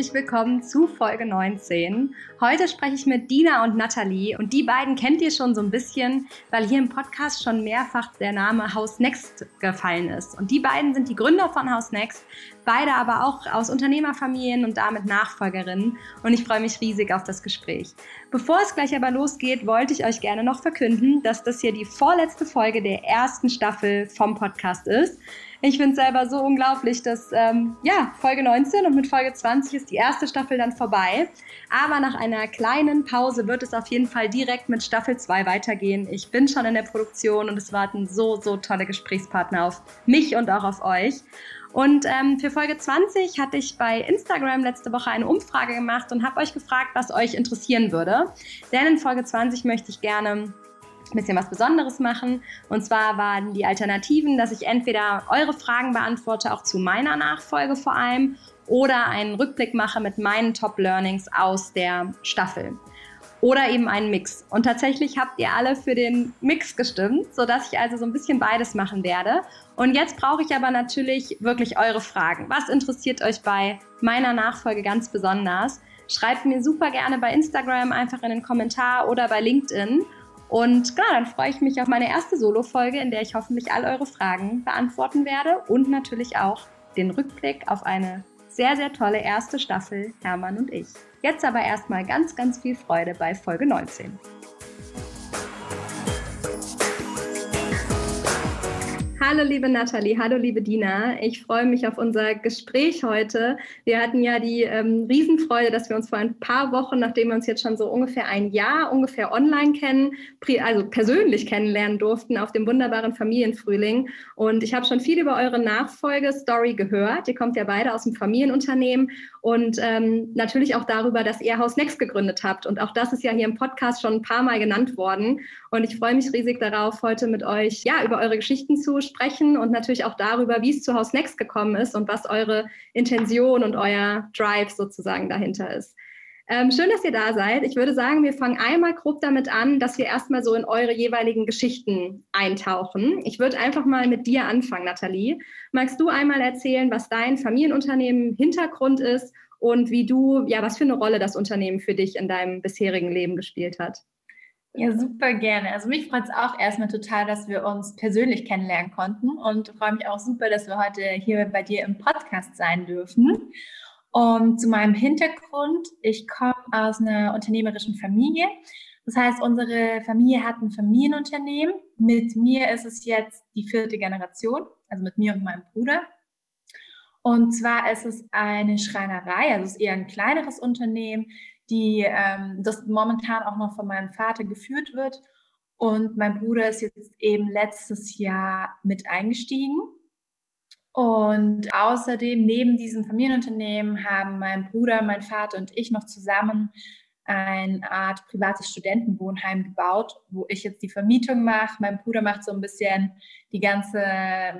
herzlich willkommen zu Folge 19. Heute spreche ich mit Dina und Nathalie und die beiden kennt ihr schon so ein bisschen, weil hier im Podcast schon mehrfach der Name House Next gefallen ist. Und die beiden sind die Gründer von House Next, beide aber auch aus Unternehmerfamilien und damit Nachfolgerinnen und ich freue mich riesig auf das Gespräch. Bevor es gleich aber losgeht, wollte ich euch gerne noch verkünden, dass das hier die vorletzte Folge der ersten Staffel vom Podcast ist. Ich finde es selber so unglaublich, dass ähm, ja, Folge 19 und mit Folge 20 ist die erste Staffel dann vorbei. Aber nach einer kleinen Pause wird es auf jeden Fall direkt mit Staffel 2 weitergehen. Ich bin schon in der Produktion und es warten so, so tolle Gesprächspartner auf mich und auch auf euch. Und ähm, für Folge 20 hatte ich bei Instagram letzte Woche eine Umfrage gemacht und habe euch gefragt, was euch interessieren würde. Denn in Folge 20 möchte ich gerne ein bisschen was Besonderes machen. Und zwar waren die Alternativen, dass ich entweder eure Fragen beantworte, auch zu meiner Nachfolge vor allem, oder einen Rückblick mache mit meinen Top Learnings aus der Staffel. Oder eben einen Mix. Und tatsächlich habt ihr alle für den Mix gestimmt, sodass ich also so ein bisschen beides machen werde. Und jetzt brauche ich aber natürlich wirklich eure Fragen. Was interessiert euch bei meiner Nachfolge ganz besonders? Schreibt mir super gerne bei Instagram einfach in den Kommentar oder bei LinkedIn. Und klar, dann freue ich mich auf meine erste Solo-Folge, in der ich hoffentlich all eure Fragen beantworten werde und natürlich auch den Rückblick auf eine sehr, sehr tolle erste Staffel Hermann und ich. Jetzt aber erstmal ganz, ganz viel Freude bei Folge 19. Hallo liebe Nathalie, hallo liebe Dina. Ich freue mich auf unser Gespräch heute. Wir hatten ja die ähm, Riesenfreude, dass wir uns vor ein paar Wochen, nachdem wir uns jetzt schon so ungefähr ein Jahr ungefähr online kennen, also persönlich kennenlernen durften auf dem wunderbaren Familienfrühling. Und ich habe schon viel über eure Nachfolgestory gehört. Ihr kommt ja beide aus dem Familienunternehmen und ähm, natürlich auch darüber, dass ihr Haus Next gegründet habt. Und auch das ist ja hier im Podcast schon ein paar Mal genannt worden. Und ich freue mich riesig darauf, heute mit euch ja über eure Geschichten zu sprechen und natürlich auch darüber, wie es zu Haus Next gekommen ist und was eure Intention und euer Drive sozusagen dahinter ist. Ähm, schön, dass ihr da seid. Ich würde sagen, wir fangen einmal grob damit an, dass wir erstmal so in eure jeweiligen Geschichten eintauchen. Ich würde einfach mal mit dir anfangen, Nathalie. Magst du einmal erzählen, was dein Familienunternehmen Hintergrund ist und wie du, ja, was für eine Rolle das Unternehmen für dich in deinem bisherigen Leben gespielt hat? Ja, super gerne. Also mich freut es auch erstmal total, dass wir uns persönlich kennenlernen konnten und freue mich auch super, dass wir heute hier bei dir im Podcast sein dürfen. Und zu meinem Hintergrund, ich komme aus einer unternehmerischen Familie. Das heißt, unsere Familie hat ein Familienunternehmen. Mit mir ist es jetzt die vierte Generation, also mit mir und meinem Bruder. Und zwar ist es eine Schreinerei, also es ist eher ein kleineres Unternehmen, die ähm, das momentan auch noch von meinem Vater geführt wird. Und mein Bruder ist jetzt eben letztes Jahr mit eingestiegen. Und außerdem, neben diesem Familienunternehmen, haben mein Bruder, mein Vater und ich noch zusammen eine Art privates Studentenwohnheim gebaut, wo ich jetzt die Vermietung mache. Mein Bruder macht so ein bisschen die ganze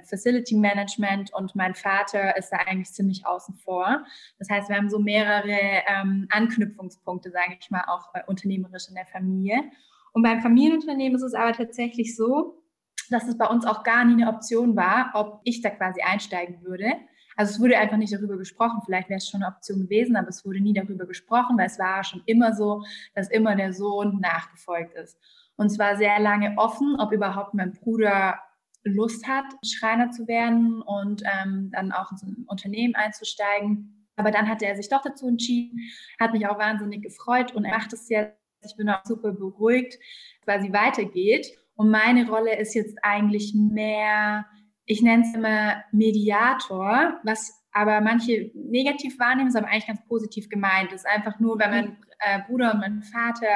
Facility Management und mein Vater ist da eigentlich ziemlich außen vor. Das heißt, wir haben so mehrere ähm, Anknüpfungspunkte, sage ich mal, auch äh, unternehmerisch in der Familie. Und beim Familienunternehmen ist es aber tatsächlich so, dass es bei uns auch gar nie eine Option war, ob ich da quasi einsteigen würde. Also es wurde einfach nicht darüber gesprochen. Vielleicht wäre es schon eine Option gewesen, aber es wurde nie darüber gesprochen, weil es war schon immer so, dass immer der Sohn nachgefolgt ist. Und es war sehr lange offen, ob überhaupt mein Bruder Lust hat, Schreiner zu werden und ähm, dann auch in so ein Unternehmen einzusteigen. Aber dann hat er sich doch dazu entschieden, hat mich auch wahnsinnig gefreut und er macht es jetzt. Ich bin auch super beruhigt, quasi weitergeht. Und meine Rolle ist jetzt eigentlich mehr, ich nenne es immer Mediator, was aber manche negativ wahrnehmen, ist aber eigentlich ganz positiv gemeint. Das ist einfach nur, wenn mein äh, Bruder und mein Vater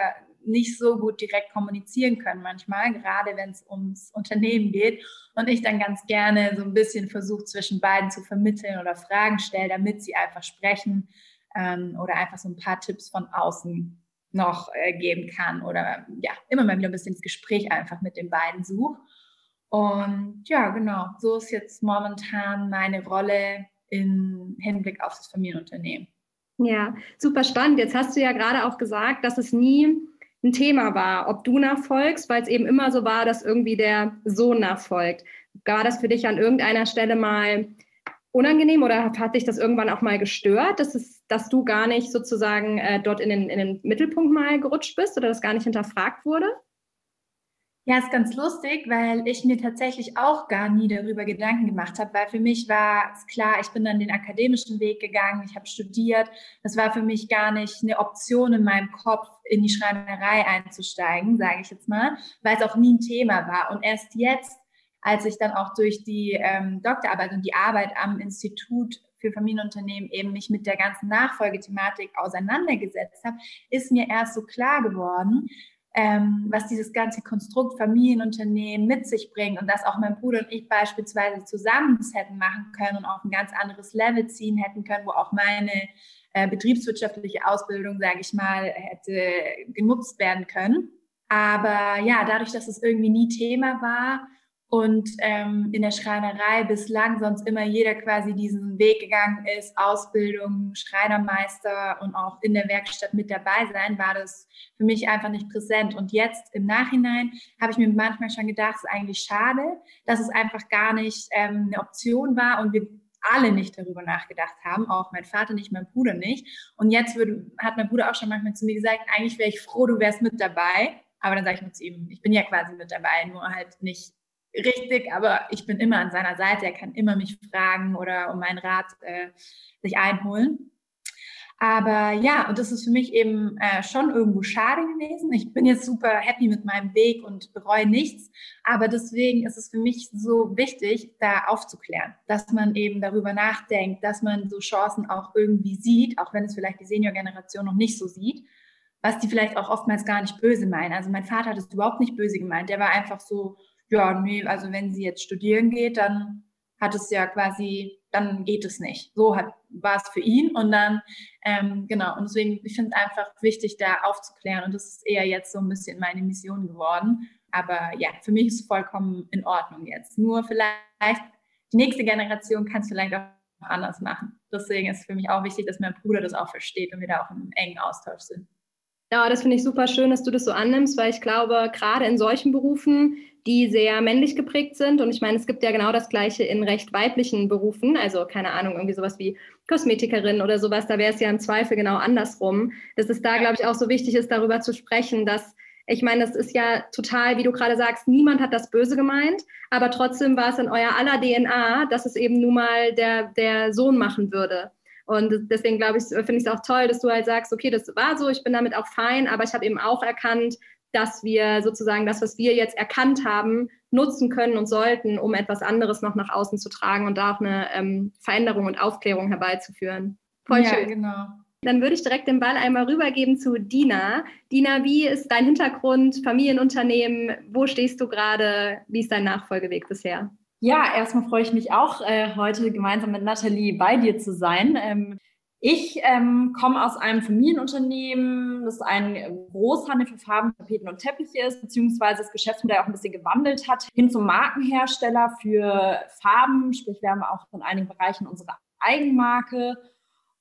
nicht so gut direkt kommunizieren können manchmal, gerade wenn es ums Unternehmen geht. Und ich dann ganz gerne so ein bisschen versuche, zwischen beiden zu vermitteln oder Fragen stelle, damit sie einfach sprechen ähm, oder einfach so ein paar Tipps von außen noch äh, geben kann oder ja, immer mal wieder ein bisschen das Gespräch einfach mit den beiden suche. Und ja, genau, so ist jetzt momentan meine Rolle im Hinblick auf das Familienunternehmen. Ja, super spannend. Jetzt hast du ja gerade auch gesagt, dass es nie ein Thema war, ob du nachfolgst, weil es eben immer so war, dass irgendwie der Sohn nachfolgt. War das für dich an irgendeiner Stelle mal unangenehm oder hat dich das irgendwann auch mal gestört, dass, es, dass du gar nicht sozusagen äh, dort in den, in den Mittelpunkt mal gerutscht bist oder das gar nicht hinterfragt wurde? Ja, ist ganz lustig, weil ich mir tatsächlich auch gar nie darüber Gedanken gemacht habe, weil für mich war es klar, ich bin dann den akademischen Weg gegangen, ich habe studiert. Das war für mich gar nicht eine Option in meinem Kopf, in die Schreinerei einzusteigen, sage ich jetzt mal, weil es auch nie ein Thema war. Und erst jetzt, als ich dann auch durch die ähm, Doktorarbeit und die Arbeit am Institut für Familienunternehmen eben mich mit der ganzen Nachfolgethematik auseinandergesetzt habe, ist mir erst so klar geworden, ähm, was dieses ganze Konstrukt Familienunternehmen mit sich bringt und dass auch mein Bruder und ich beispielsweise zusammen das hätten machen können und auf ein ganz anderes Level ziehen hätten können, wo auch meine äh, betriebswirtschaftliche Ausbildung, sage ich mal, hätte genutzt werden können. Aber ja, dadurch, dass es irgendwie nie Thema war, und ähm, in der Schreinerei bislang sonst immer jeder quasi diesen Weg gegangen ist, Ausbildung, Schreinermeister und auch in der Werkstatt mit dabei sein, war das für mich einfach nicht präsent. Und jetzt im Nachhinein habe ich mir manchmal schon gedacht, es ist eigentlich schade, dass es einfach gar nicht ähm, eine Option war und wir alle nicht darüber nachgedacht haben, auch mein Vater nicht, mein Bruder nicht. Und jetzt würde, hat mein Bruder auch schon manchmal zu mir gesagt, eigentlich wäre ich froh, du wärst mit dabei. Aber dann sage ich mir zu ihm, ich bin ja quasi mit dabei, nur halt nicht richtig, aber ich bin immer an seiner Seite. Er kann immer mich fragen oder um meinen Rat äh, sich einholen. Aber ja, und das ist für mich eben äh, schon irgendwo schade gewesen. Ich bin jetzt super happy mit meinem Weg und bereue nichts. Aber deswegen ist es für mich so wichtig, da aufzuklären, dass man eben darüber nachdenkt, dass man so Chancen auch irgendwie sieht, auch wenn es vielleicht die Senior-Generation noch nicht so sieht, was die vielleicht auch oftmals gar nicht böse meinen. Also mein Vater hat es überhaupt nicht böse gemeint. Der war einfach so, ja, nee, also wenn sie jetzt studieren geht, dann hat es ja quasi, dann geht es nicht. So hat, war es für ihn und dann, ähm, genau, und deswegen, ich finde es einfach wichtig, da aufzuklären und das ist eher jetzt so ein bisschen meine Mission geworden. Aber ja, für mich ist es vollkommen in Ordnung jetzt. Nur vielleicht, die nächste Generation kann es vielleicht auch anders machen. Deswegen ist es für mich auch wichtig, dass mein Bruder das auch versteht und wir da auch im engen Austausch sind. Ja, das finde ich super schön, dass du das so annimmst, weil ich glaube, gerade in solchen Berufen, die sehr männlich geprägt sind, und ich meine, es gibt ja genau das Gleiche in recht weiblichen Berufen, also keine Ahnung, irgendwie sowas wie Kosmetikerin oder sowas, da wäre es ja im Zweifel genau andersrum, dass es da, glaube ich, auch so wichtig ist, darüber zu sprechen, dass ich meine, das ist ja total, wie du gerade sagst, niemand hat das böse gemeint, aber trotzdem war es in euer aller DNA, dass es eben nun mal der, der Sohn machen würde. Und deswegen glaube ich, finde ich es auch toll, dass du halt sagst, okay, das war so, ich bin damit auch fein, aber ich habe eben auch erkannt, dass wir sozusagen das, was wir jetzt erkannt haben, nutzen können und sollten, um etwas anderes noch nach außen zu tragen und da auch eine ähm, Veränderung und Aufklärung herbeizuführen. Voll ja, schön. genau. Dann würde ich direkt den Ball einmal rübergeben zu Dina. Dina, wie ist dein Hintergrund, Familienunternehmen? Wo stehst du gerade? Wie ist dein Nachfolgeweg bisher? Ja, erstmal freue ich mich auch, äh, heute gemeinsam mit Nathalie bei dir zu sein. Ähm, ich ähm, komme aus einem Familienunternehmen, das ein Großhandel für Farben, Tapeten und Teppiche ist, beziehungsweise das Geschäftsmodell auch ein bisschen gewandelt hat, hin zum Markenhersteller für Farben. Sprich, wir haben auch in einigen Bereichen unsere Eigenmarke.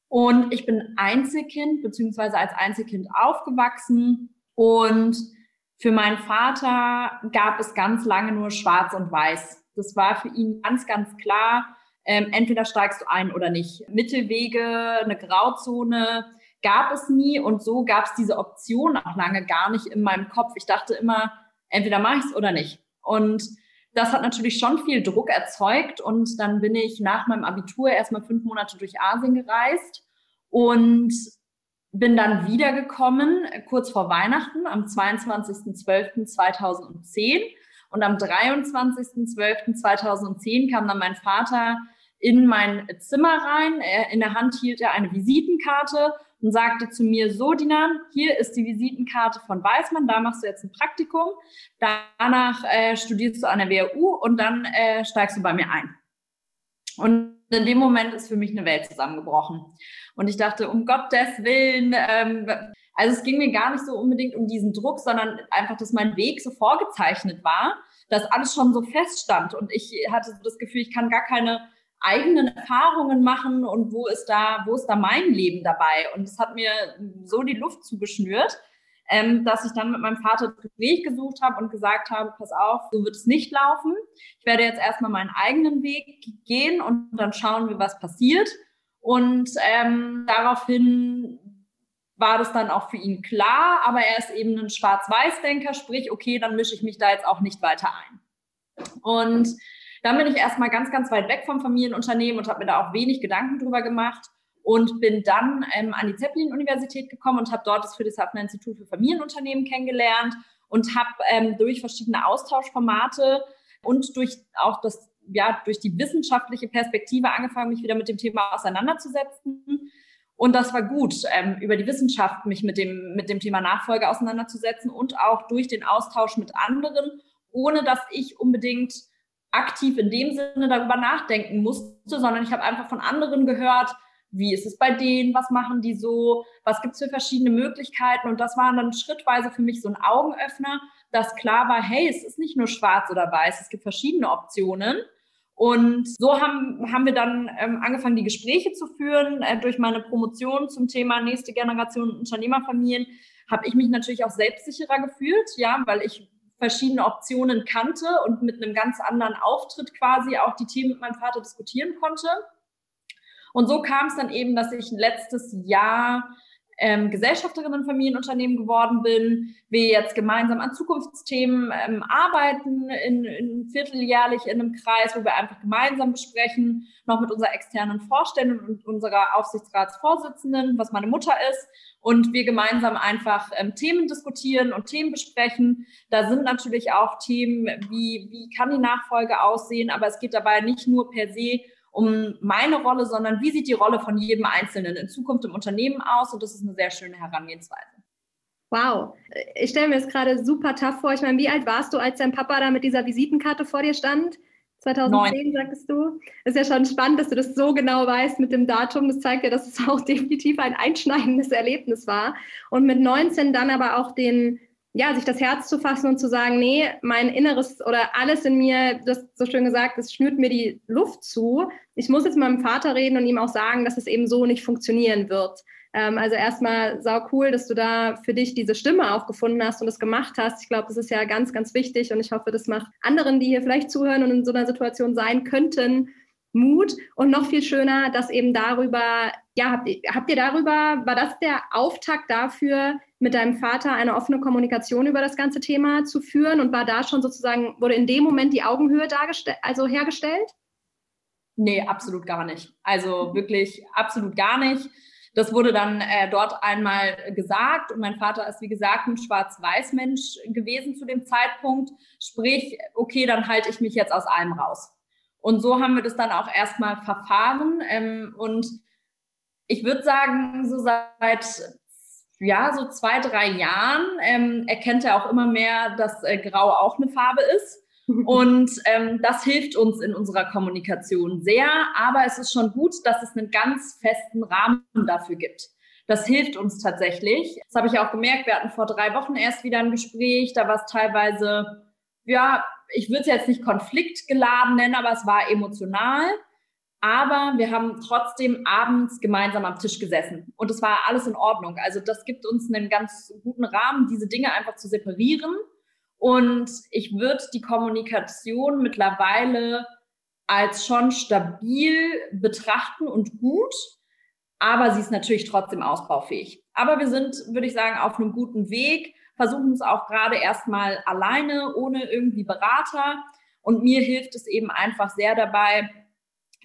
Und ich bin Einzelkind, beziehungsweise als Einzelkind aufgewachsen. Und für meinen Vater gab es ganz lange nur Schwarz und Weiß. Das war für ihn ganz, ganz klar. Ähm, entweder steigst du ein oder nicht. Mittelwege, eine Grauzone gab es nie und so gab es diese Option auch lange gar nicht in meinem Kopf. Ich dachte immer, entweder mache ich es oder nicht. Und das hat natürlich schon viel Druck erzeugt und dann bin ich nach meinem Abitur erstmal fünf Monate durch Asien gereist und bin dann wiedergekommen kurz vor Weihnachten am 22.12.2010 und am 23.12.2010 kam dann mein Vater in mein Zimmer rein. In der Hand hielt er eine Visitenkarte und sagte zu mir, so Dina, hier ist die Visitenkarte von Weißmann, da machst du jetzt ein Praktikum, danach äh, studierst du an der WHU und dann äh, steigst du bei mir ein. Und in dem Moment ist für mich eine Welt zusammengebrochen. Und ich dachte, um Gottes Willen, ähm, also es ging mir gar nicht so unbedingt um diesen Druck, sondern einfach, dass mein Weg so vorgezeichnet war, dass alles schon so feststand und ich hatte so das Gefühl, ich kann gar keine eigenen Erfahrungen machen und wo ist da, wo ist da mein Leben dabei? Und es hat mir so die Luft zugeschnürt, ähm, dass ich dann mit meinem Vater das Gespräch gesucht habe und gesagt habe, pass auf, so wird es nicht laufen. Ich werde jetzt erstmal meinen eigenen Weg gehen und dann schauen wir, was passiert. Und ähm, daraufhin war das dann auch für ihn klar, aber er ist eben ein Schwarz-Weiß-Denker, sprich, okay, dann mische ich mich da jetzt auch nicht weiter ein. Und dann bin ich erstmal ganz, ganz weit weg vom Familienunternehmen und habe mir da auch wenig Gedanken drüber gemacht und bin dann ähm, an die Zeppelin-Universität gekommen und habe dort das Friedrichshafener Institut für Familienunternehmen kennengelernt und habe ähm, durch verschiedene Austauschformate und durch auch das ja durch die wissenschaftliche Perspektive angefangen, mich wieder mit dem Thema auseinanderzusetzen. Und das war gut, ähm, über die Wissenschaft mich mit dem, mit dem Thema Nachfolge auseinanderzusetzen und auch durch den Austausch mit anderen, ohne dass ich unbedingt aktiv in dem Sinne darüber nachdenken musste, sondern ich habe einfach von anderen gehört, wie ist es bei denen, was machen die so, was gibt es für verschiedene Möglichkeiten. Und das war dann schrittweise für mich so ein Augenöffner, dass klar war, hey, es ist nicht nur schwarz oder weiß, es gibt verschiedene Optionen. Und so haben, haben wir dann ähm, angefangen, die Gespräche zu führen. Äh, durch meine Promotion zum Thema nächste Generation Unternehmerfamilien habe ich mich natürlich auch selbstsicherer gefühlt, ja, weil ich verschiedene Optionen kannte und mit einem ganz anderen Auftritt quasi auch die Themen mit meinem Vater diskutieren konnte. Und so kam es dann eben, dass ich letztes Jahr ähm, Gesellschafterin in Familienunternehmen geworden bin, wir jetzt gemeinsam an Zukunftsthemen ähm, arbeiten, in, in vierteljährlich in einem Kreis, wo wir einfach gemeinsam besprechen, noch mit unserer externen Vorständin und unserer Aufsichtsratsvorsitzenden, was meine Mutter ist, und wir gemeinsam einfach ähm, Themen diskutieren und Themen besprechen. Da sind natürlich auch Themen, wie, wie kann die Nachfolge aussehen, aber es geht dabei nicht nur per se um meine Rolle, sondern wie sieht die Rolle von jedem Einzelnen in Zukunft im Unternehmen aus? Und das ist eine sehr schöne Herangehensweise. Wow, ich stelle mir das gerade super tough vor. Ich meine, wie alt warst du, als dein Papa da mit dieser Visitenkarte vor dir stand? 2010, Neun. sagtest du. ist ja schon spannend, dass du das so genau weißt mit dem Datum. Das zeigt ja, dass es auch definitiv ein einschneidendes Erlebnis war. Und mit 19 dann aber auch den ja, sich das Herz zu fassen und zu sagen, nee, mein Inneres oder alles in mir, das so schön gesagt, das schnürt mir die Luft zu. Ich muss jetzt mit meinem Vater reden und ihm auch sagen, dass es eben so nicht funktionieren wird. Ähm, also erstmal sau cool, dass du da für dich diese Stimme auch gefunden hast und das gemacht hast. Ich glaube, das ist ja ganz, ganz wichtig und ich hoffe, das macht anderen, die hier vielleicht zuhören und in so einer Situation sein könnten, Mut und noch viel schöner, dass eben darüber, ja, habt ihr, habt ihr darüber, war das der Auftakt dafür, mit deinem Vater eine offene Kommunikation über das ganze Thema zu führen und war da schon sozusagen, wurde in dem Moment die Augenhöhe dargestellt, also hergestellt? Nee, absolut gar nicht. Also wirklich absolut gar nicht. Das wurde dann äh, dort einmal gesagt und mein Vater ist, wie gesagt, ein Schwarz-Weiß-Mensch gewesen zu dem Zeitpunkt. Sprich, okay, dann halte ich mich jetzt aus allem raus. Und so haben wir das dann auch erstmal verfahren. Ähm, und ich würde sagen, so seit ja, so zwei, drei Jahren ähm, erkennt er auch immer mehr, dass äh, Grau auch eine Farbe ist. Und ähm, das hilft uns in unserer Kommunikation sehr. Aber es ist schon gut, dass es einen ganz festen Rahmen dafür gibt. Das hilft uns tatsächlich. Das habe ich auch gemerkt. Wir hatten vor drei Wochen erst wieder ein Gespräch. Da war es teilweise, ja, ich würde es jetzt nicht konfliktgeladen nennen, aber es war emotional. Aber wir haben trotzdem abends gemeinsam am Tisch gesessen und es war alles in Ordnung. Also das gibt uns einen ganz guten Rahmen, diese Dinge einfach zu separieren. Und ich würde die Kommunikation mittlerweile als schon stabil betrachten und gut, aber sie ist natürlich trotzdem ausbaufähig. Aber wir sind, würde ich sagen, auf einem guten Weg, versuchen es auch gerade erstmal alleine, ohne irgendwie Berater. Und mir hilft es eben einfach sehr dabei,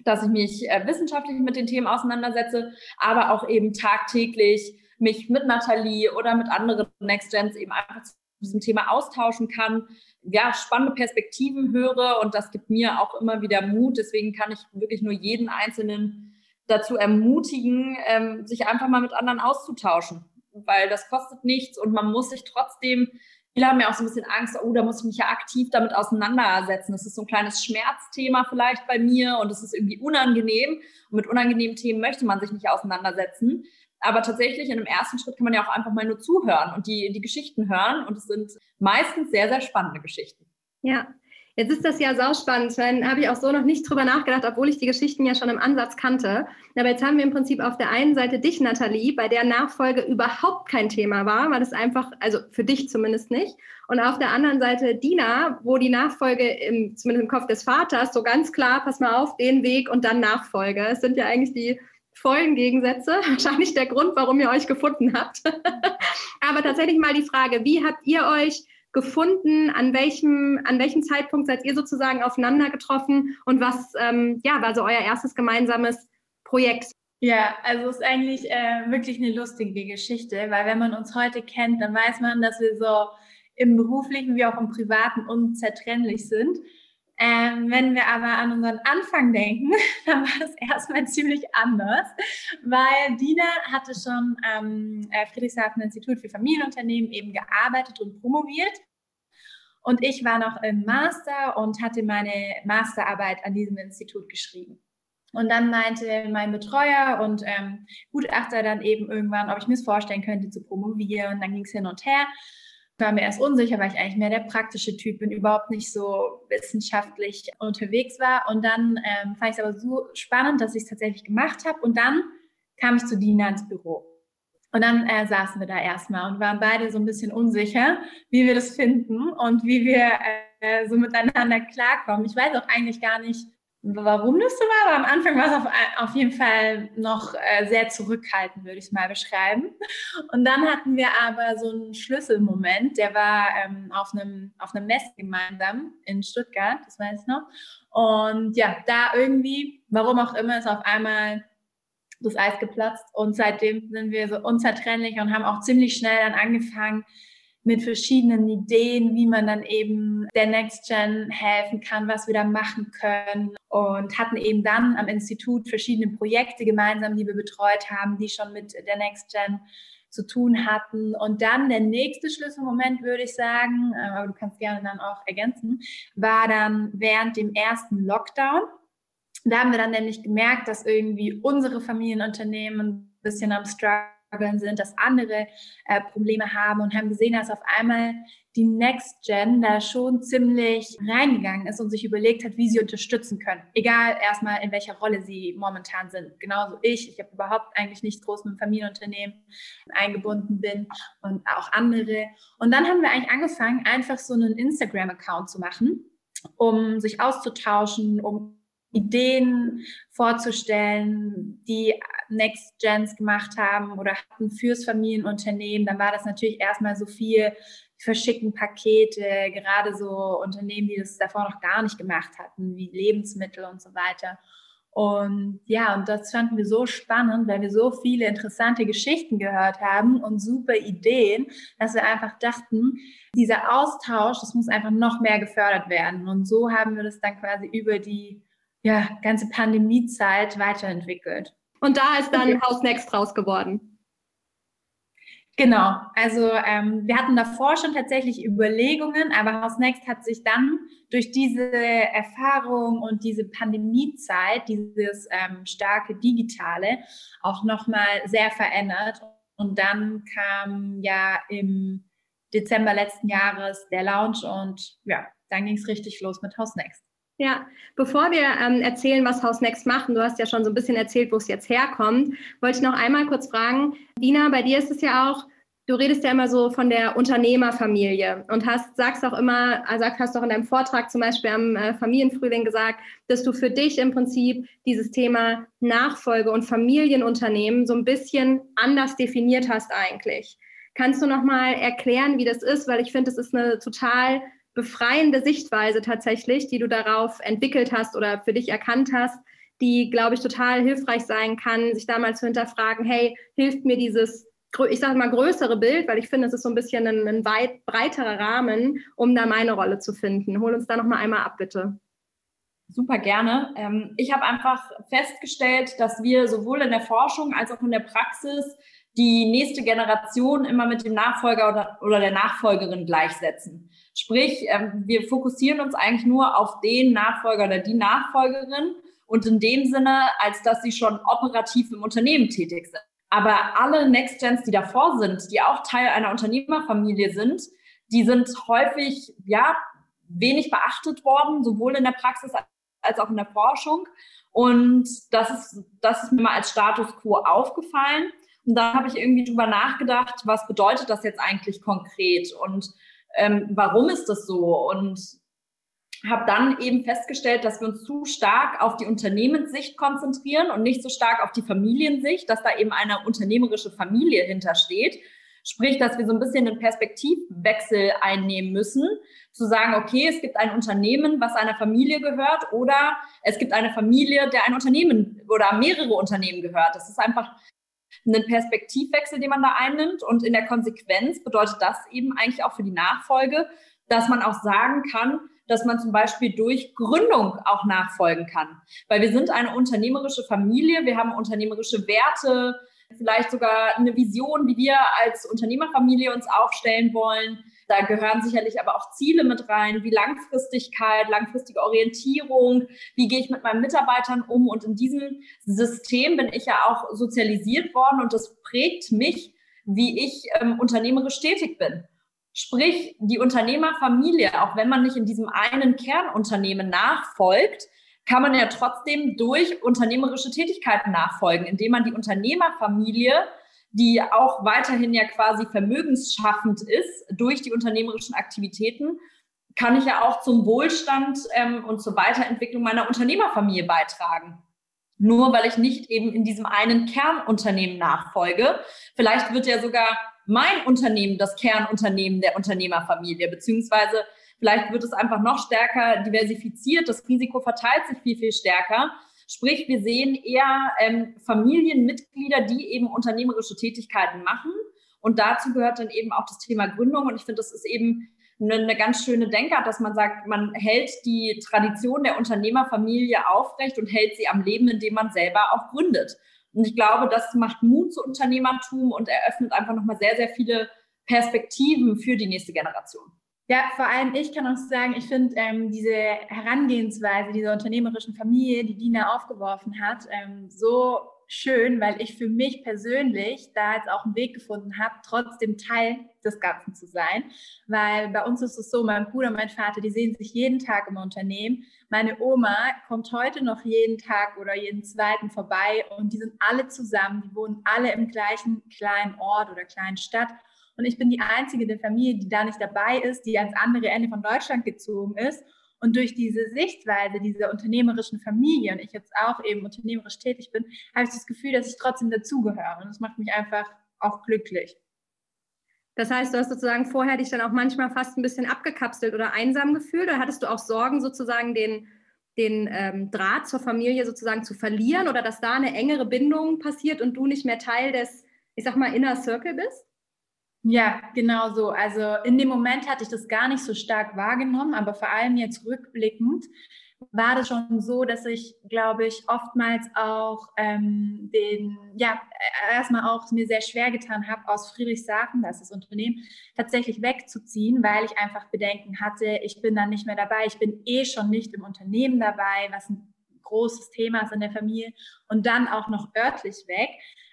dass ich mich äh, wissenschaftlich mit den Themen auseinandersetze, aber auch eben tagtäglich mich mit Nathalie oder mit anderen Next Gens eben einfach zu diesem Thema austauschen kann, ja, spannende Perspektiven höre und das gibt mir auch immer wieder Mut. Deswegen kann ich wirklich nur jeden Einzelnen dazu ermutigen, ähm, sich einfach mal mit anderen auszutauschen, weil das kostet nichts und man muss sich trotzdem Viele haben ja auch so ein bisschen Angst, oh, da muss ich mich ja aktiv damit auseinandersetzen. Das ist so ein kleines Schmerzthema vielleicht bei mir und es ist irgendwie unangenehm. Und mit unangenehmen Themen möchte man sich nicht auseinandersetzen. Aber tatsächlich in einem ersten Schritt kann man ja auch einfach mal nur zuhören und die, die Geschichten hören. Und es sind meistens sehr, sehr spannende Geschichten. Ja, Jetzt ist das ja sauspannend. Dann habe ich auch so noch nicht drüber nachgedacht, obwohl ich die Geschichten ja schon im Ansatz kannte. Aber jetzt haben wir im Prinzip auf der einen Seite dich, Nathalie, bei der Nachfolge überhaupt kein Thema war, weil es einfach, also für dich zumindest nicht. Und auf der anderen Seite Dina, wo die Nachfolge im, zumindest im Kopf des Vaters so ganz klar, pass mal auf, den Weg und dann Nachfolge. Es sind ja eigentlich die vollen Gegensätze. Wahrscheinlich der Grund, warum ihr euch gefunden habt. Aber tatsächlich mal die Frage, wie habt ihr euch gefunden? An welchem, an welchem Zeitpunkt seid ihr sozusagen aufeinander getroffen? Und was ähm, ja, war so euer erstes gemeinsames Projekt? Ja, also es ist eigentlich äh, wirklich eine lustige Geschichte, weil wenn man uns heute kennt, dann weiß man, dass wir so im beruflichen wie auch im privaten unzertrennlich sind. Ähm, wenn wir aber an unseren Anfang denken, dann war das erstmal ziemlich anders, weil Dina hatte schon am äh, Friedrichshafen Institut für Familienunternehmen eben gearbeitet und promoviert. Und ich war noch im Master und hatte meine Masterarbeit an diesem Institut geschrieben. Und dann meinte mein Betreuer und ähm, Gutachter dann eben irgendwann, ob ich mir es vorstellen könnte zu promovieren. Dann ging es hin und her war mir erst unsicher, weil ich eigentlich mehr der praktische Typ bin, überhaupt nicht so wissenschaftlich unterwegs war. Und dann ähm, fand ich es aber so spannend, dass ich es tatsächlich gemacht habe. Und dann kam ich zu Dina ins Büro. Und dann äh, saßen wir da erstmal und waren beide so ein bisschen unsicher, wie wir das finden und wie wir äh, so miteinander klarkommen. Ich weiß auch eigentlich gar nicht, Warum das so war, aber am Anfang war es auf, auf jeden Fall noch äh, sehr zurückhaltend, würde ich es mal beschreiben. Und dann hatten wir aber so einen Schlüsselmoment, der war ähm, auf einem auf einem Mess gemeinsam in Stuttgart, das weiß ich noch. Und ja, da irgendwie, warum auch immer, ist auf einmal das Eis geplatzt und seitdem sind wir so unzertrennlich und haben auch ziemlich schnell dann angefangen, mit verschiedenen Ideen, wie man dann eben der Next Gen helfen kann, was wir da machen können und hatten eben dann am Institut verschiedene Projekte gemeinsam, die wir betreut haben, die schon mit der Next Gen zu tun hatten. Und dann der nächste Schlüsselmoment, würde ich sagen, äh, aber du kannst gerne dann auch ergänzen, war dann während dem ersten Lockdown. Da haben wir dann nämlich gemerkt, dass irgendwie unsere Familienunternehmen ein bisschen am Struggle sind, dass andere äh, Probleme haben und haben gesehen, dass auf einmal die Next Gen da schon ziemlich reingegangen ist und sich überlegt hat, wie sie unterstützen können. Egal erstmal, in welcher Rolle sie momentan sind. Genauso ich. Ich habe überhaupt eigentlich nicht groß mit dem Familienunternehmen eingebunden bin und auch andere. Und dann haben wir eigentlich angefangen, einfach so einen Instagram-Account zu machen, um sich auszutauschen, um Ideen vorzustellen, die Next Gens gemacht haben oder hatten fürs Familienunternehmen, dann war das natürlich erstmal so viel verschicken Pakete, gerade so Unternehmen, die das davor noch gar nicht gemacht hatten, wie Lebensmittel und so weiter. Und ja, und das fanden wir so spannend, weil wir so viele interessante Geschichten gehört haben und super Ideen, dass wir einfach dachten, dieser Austausch, das muss einfach noch mehr gefördert werden. Und so haben wir das dann quasi über die ja, ganze Pandemiezeit weiterentwickelt. Und da ist dann okay. House Next raus geworden. Genau, also ähm, wir hatten davor schon tatsächlich Überlegungen, aber House Next hat sich dann durch diese Erfahrung und diese Pandemiezeit, dieses ähm, starke Digitale, auch nochmal sehr verändert. Und dann kam ja im Dezember letzten Jahres der Launch und ja, dann ging es richtig los mit House Next. Ja, bevor wir ähm, erzählen, was House Next macht, und du hast ja schon so ein bisschen erzählt, wo es jetzt herkommt, wollte ich noch einmal kurz fragen, Dina, bei dir ist es ja auch, du redest ja immer so von der Unternehmerfamilie und hast, sagst auch immer, also hast auch in deinem Vortrag zum Beispiel am äh, Familienfrühling gesagt, dass du für dich im Prinzip dieses Thema Nachfolge und Familienunternehmen so ein bisschen anders definiert hast eigentlich. Kannst du noch mal erklären, wie das ist? Weil ich finde, es ist eine total befreiende Sichtweise tatsächlich, die du darauf entwickelt hast oder für dich erkannt hast, die, glaube ich, total hilfreich sein kann, sich da mal zu hinterfragen, hey, hilft mir dieses, ich sage mal, größere Bild, weil ich finde, es ist so ein bisschen ein, ein weit breiterer Rahmen, um da meine Rolle zu finden. Hol uns da nochmal einmal ab, bitte. Super gerne. Ähm, ich habe einfach festgestellt, dass wir sowohl in der Forschung als auch in der Praxis die nächste Generation immer mit dem Nachfolger oder der Nachfolgerin gleichsetzen. Sprich, ähm, wir fokussieren uns eigentlich nur auf den Nachfolger oder die Nachfolgerin und in dem Sinne, als dass sie schon operativ im Unternehmen tätig sind. Aber alle Next Gens, die davor sind, die auch Teil einer Unternehmerfamilie sind, die sind häufig, ja, wenig beachtet worden, sowohl in der Praxis als auch in der Forschung. Und das ist, das ist mir mal als Status quo aufgefallen. Und da habe ich irgendwie drüber nachgedacht, was bedeutet das jetzt eigentlich konkret und ähm, warum ist das so? Und habe dann eben festgestellt, dass wir uns zu stark auf die Unternehmenssicht konzentrieren und nicht so stark auf die Familiensicht, dass da eben eine unternehmerische Familie hintersteht. Sprich, dass wir so ein bisschen den Perspektivwechsel einnehmen müssen, zu sagen, okay, es gibt ein Unternehmen, was einer Familie gehört, oder es gibt eine Familie, der ein Unternehmen oder mehrere Unternehmen gehört. Das ist einfach ein Perspektivwechsel, den man da einnimmt. Und in der Konsequenz bedeutet das eben eigentlich auch für die Nachfolge, dass man auch sagen kann, dass man zum Beispiel durch Gründung auch nachfolgen kann. Weil wir sind eine unternehmerische Familie, wir haben unternehmerische Werte, vielleicht sogar eine Vision, wie wir als Unternehmerfamilie uns aufstellen wollen. Da gehören sicherlich aber auch Ziele mit rein, wie Langfristigkeit, langfristige Orientierung, wie gehe ich mit meinen Mitarbeitern um. Und in diesem System bin ich ja auch sozialisiert worden und das prägt mich, wie ich ähm, unternehmerisch tätig bin. Sprich, die Unternehmerfamilie, auch wenn man nicht in diesem einen Kernunternehmen nachfolgt, kann man ja trotzdem durch unternehmerische Tätigkeiten nachfolgen, indem man die Unternehmerfamilie, die auch weiterhin ja quasi vermögensschaffend ist durch die unternehmerischen Aktivitäten, kann ich ja auch zum Wohlstand ähm, und zur Weiterentwicklung meiner Unternehmerfamilie beitragen. Nur weil ich nicht eben in diesem einen Kernunternehmen nachfolge. Vielleicht wird ja sogar mein Unternehmen das Kernunternehmen der Unternehmerfamilie, beziehungsweise vielleicht wird es einfach noch stärker diversifiziert, das Risiko verteilt sich viel, viel stärker. Sprich, wir sehen eher ähm, Familienmitglieder, die eben unternehmerische Tätigkeiten machen. Und dazu gehört dann eben auch das Thema Gründung. Und ich finde, das ist eben eine, eine ganz schöne Denkart, dass man sagt, man hält die Tradition der Unternehmerfamilie aufrecht und hält sie am Leben, indem man selber auch gründet. Und ich glaube, das macht Mut zu Unternehmertum und eröffnet einfach nochmal sehr, sehr viele Perspektiven für die nächste Generation. Ja, vor allem ich kann auch sagen, ich finde ähm, diese Herangehensweise dieser unternehmerischen Familie, die Dina aufgeworfen hat, ähm, so schön, weil ich für mich persönlich da jetzt auch einen Weg gefunden habe, trotzdem Teil des Ganzen zu sein. Weil bei uns ist es so, mein Bruder mein Vater, die sehen sich jeden Tag im Unternehmen. Meine Oma kommt heute noch jeden Tag oder jeden zweiten vorbei und die sind alle zusammen, die wohnen alle im gleichen kleinen Ort oder kleinen Stadt. Und ich bin die einzige der Familie, die da nicht dabei ist, die ans andere Ende von Deutschland gezogen ist. Und durch diese Sichtweise dieser unternehmerischen Familie und ich jetzt auch eben unternehmerisch tätig bin, habe ich das Gefühl, dass ich trotzdem dazugehöre. Und das macht mich einfach auch glücklich. Das heißt, du hast sozusagen vorher dich dann auch manchmal fast ein bisschen abgekapselt oder einsam gefühlt oder hattest du auch Sorgen, sozusagen den, den ähm, Draht zur Familie sozusagen zu verlieren oder dass da eine engere Bindung passiert und du nicht mehr Teil des, ich sag mal, Inner Circle bist? Ja, genau so. Also in dem Moment hatte ich das gar nicht so stark wahrgenommen, aber vor allem jetzt rückblickend war das schon so, dass ich, glaube ich, oftmals auch ähm, den, ja, erstmal auch mir sehr schwer getan habe, aus Friedrichshafen, das ist das Unternehmen, tatsächlich wegzuziehen, weil ich einfach Bedenken hatte, ich bin dann nicht mehr dabei, ich bin eh schon nicht im Unternehmen dabei, was ein großes Thema ist in der Familie und dann auch noch örtlich weg.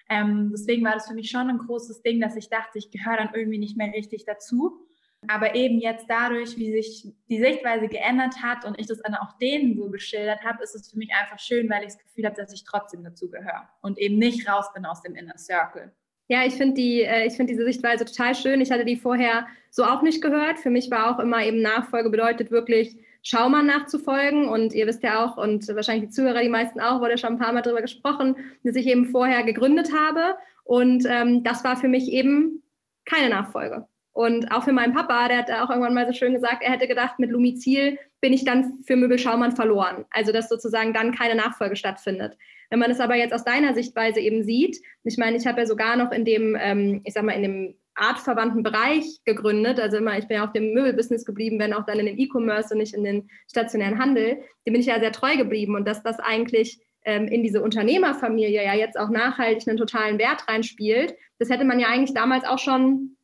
Ähm, deswegen war das für mich schon ein großes Ding, dass ich dachte, ich gehöre dann irgendwie nicht mehr richtig dazu. Aber eben jetzt dadurch, wie sich die Sichtweise geändert hat und ich das dann auch denen so geschildert habe, ist es für mich einfach schön, weil ich das Gefühl habe, dass ich trotzdem dazugehöre und eben nicht raus bin aus dem Inner Circle. Ja, ich finde die, äh, ich finde diese Sichtweise total schön. Ich hatte die vorher so auch nicht gehört. Für mich war auch immer eben Nachfolge bedeutet wirklich Schaumann nachzufolgen. Und ihr wisst ja auch, und wahrscheinlich die Zuhörer, die meisten auch, wurde schon ein paar Mal darüber gesprochen, dass ich eben vorher gegründet habe. Und ähm, das war für mich eben keine Nachfolge. Und auch für meinen Papa, der hat auch irgendwann mal so schön gesagt, er hätte gedacht, mit Lumizil bin ich dann für Möbel Schaumann verloren. Also dass sozusagen dann keine Nachfolge stattfindet. Wenn man es aber jetzt aus deiner Sichtweise eben sieht, ich meine, ich habe ja sogar noch in dem, ähm, ich sag mal, in dem artverwandten Bereich gegründet. Also immer, ich bin ja auf dem Möbelbusiness geblieben, wenn auch dann in den E-Commerce und nicht in den stationären Handel. Dem bin ich ja sehr treu geblieben und dass das eigentlich ähm, in diese Unternehmerfamilie ja jetzt auch nachhaltig einen totalen Wert reinspielt, das hätte man ja eigentlich damals auch schon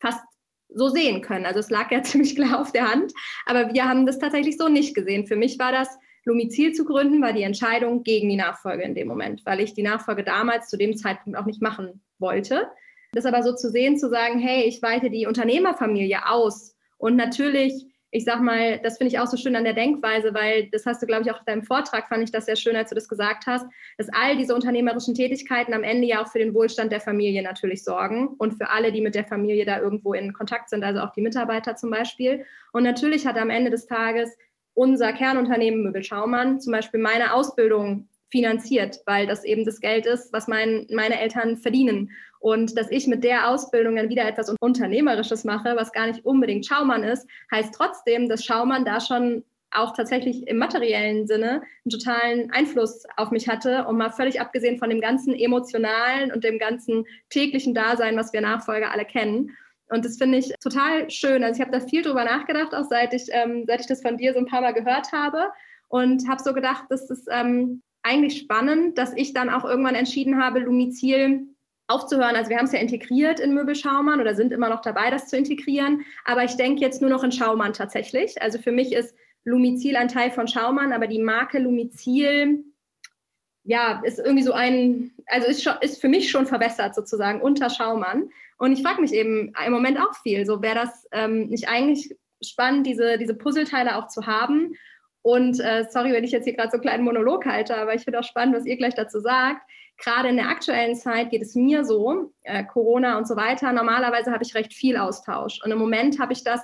fast so sehen können. Also es lag ja ziemlich klar auf der Hand, aber wir haben das tatsächlich so nicht gesehen. Für mich war das Lumizil zu gründen, war die Entscheidung gegen die Nachfolge in dem Moment, weil ich die Nachfolge damals zu dem Zeitpunkt auch nicht machen wollte. Das aber so zu sehen, zu sagen, hey, ich weite die Unternehmerfamilie aus und natürlich ich sag mal, das finde ich auch so schön an der Denkweise, weil das hast du, glaube ich, auch auf deinem Vortrag, fand ich das sehr schön, als du das gesagt hast, dass all diese unternehmerischen Tätigkeiten am Ende ja auch für den Wohlstand der Familie natürlich sorgen und für alle, die mit der Familie da irgendwo in Kontakt sind, also auch die Mitarbeiter zum Beispiel. Und natürlich hat am Ende des Tages unser Kernunternehmen Möbel Schaumann zum Beispiel meine Ausbildung finanziert, weil das eben das Geld ist, was mein, meine Eltern verdienen. Und dass ich mit der Ausbildung dann wieder etwas Unternehmerisches mache, was gar nicht unbedingt Schaumann ist, heißt trotzdem, dass Schaumann da schon auch tatsächlich im materiellen Sinne einen totalen Einfluss auf mich hatte und mal völlig abgesehen von dem ganzen emotionalen und dem ganzen täglichen Dasein, was wir Nachfolger alle kennen. Und das finde ich total schön. Also ich habe da viel drüber nachgedacht, auch seit ich, ähm, seit ich das von dir so ein paar Mal gehört habe und habe so gedacht, das ist ähm, eigentlich spannend, dass ich dann auch irgendwann entschieden habe, Lumizil aufzuhören. Also wir haben es ja integriert in Möbelschaumann oder sind immer noch dabei, das zu integrieren. Aber ich denke jetzt nur noch in Schaumann tatsächlich. Also für mich ist Lumizil ein Teil von Schaumann, aber die Marke Lumizil, ja, ist irgendwie so ein, also ist, schon, ist für mich schon verbessert sozusagen unter Schaumann. Und ich frage mich eben im Moment auch viel, so wäre das ähm, nicht eigentlich spannend, diese, diese Puzzleteile auch zu haben. Und äh, sorry, wenn ich jetzt hier gerade so einen kleinen Monolog halte, aber ich finde auch spannend, was ihr gleich dazu sagt gerade in der aktuellen Zeit geht es mir so, äh, Corona und so weiter, normalerweise habe ich recht viel Austausch. Und im Moment habe ich das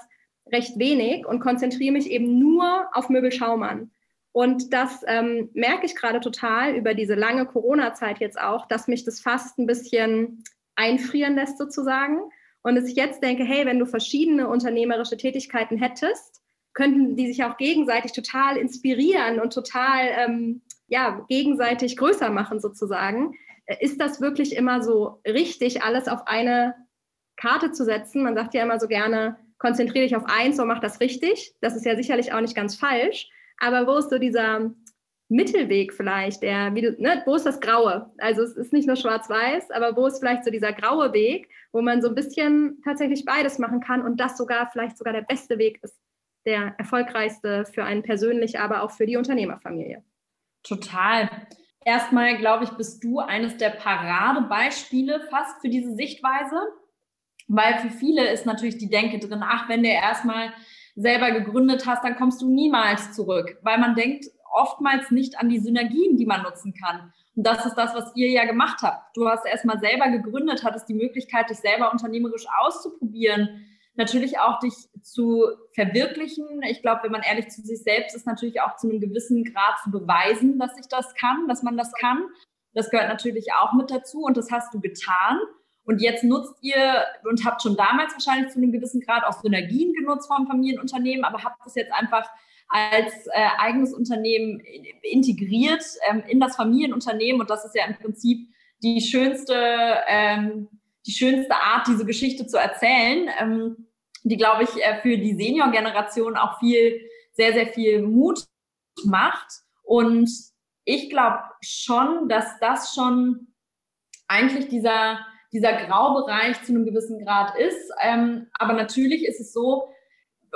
recht wenig und konzentriere mich eben nur auf Möbelschaumann. Und das ähm, merke ich gerade total über diese lange Corona-Zeit jetzt auch, dass mich das fast ein bisschen einfrieren lässt sozusagen. Und dass ich jetzt denke, hey, wenn du verschiedene unternehmerische Tätigkeiten hättest, könnten die sich auch gegenseitig total inspirieren und total ähm, ja, gegenseitig größer machen sozusagen. Äh, ist das wirklich immer so richtig, alles auf eine Karte zu setzen? Man sagt ja immer so gerne, konzentriere dich auf eins und mach das richtig. Das ist ja sicherlich auch nicht ganz falsch. Aber wo ist so dieser Mittelweg vielleicht, der, wie du, ne, wo ist das Graue? Also es ist nicht nur schwarz-weiß, aber wo ist vielleicht so dieser graue Weg, wo man so ein bisschen tatsächlich beides machen kann und das sogar vielleicht sogar der beste Weg ist, der erfolgreichste für einen persönlich, aber auch für die Unternehmerfamilie. Total. Erstmal, glaube ich, bist du eines der Paradebeispiele fast für diese Sichtweise, weil für viele ist natürlich die Denke drin, ach, wenn du erstmal selber gegründet hast, dann kommst du niemals zurück, weil man denkt oftmals nicht an die Synergien, die man nutzen kann. Und das ist das, was ihr ja gemacht habt. Du hast erstmal selber gegründet, hattest die Möglichkeit, dich selber unternehmerisch auszuprobieren, natürlich auch dich zu verwirklichen. Ich glaube, wenn man ehrlich zu sich selbst ist, natürlich auch zu einem gewissen Grad zu beweisen, dass ich das kann, dass man das kann. Das gehört natürlich auch mit dazu und das hast du getan. Und jetzt nutzt ihr und habt schon damals wahrscheinlich zu einem gewissen Grad auch Synergien genutzt vom Familienunternehmen, aber habt es jetzt einfach als äh, eigenes Unternehmen integriert ähm, in das Familienunternehmen. Und das ist ja im Prinzip die schönste, ähm, die schönste Art, diese Geschichte zu erzählen. Ähm, die, glaube ich, äh, für die Senior-Generation auch viel, sehr, sehr viel Mut macht. Und ich glaube schon, dass das schon eigentlich dieser, dieser Graubereich zu einem gewissen Grad ist. Ähm, aber natürlich ist es so,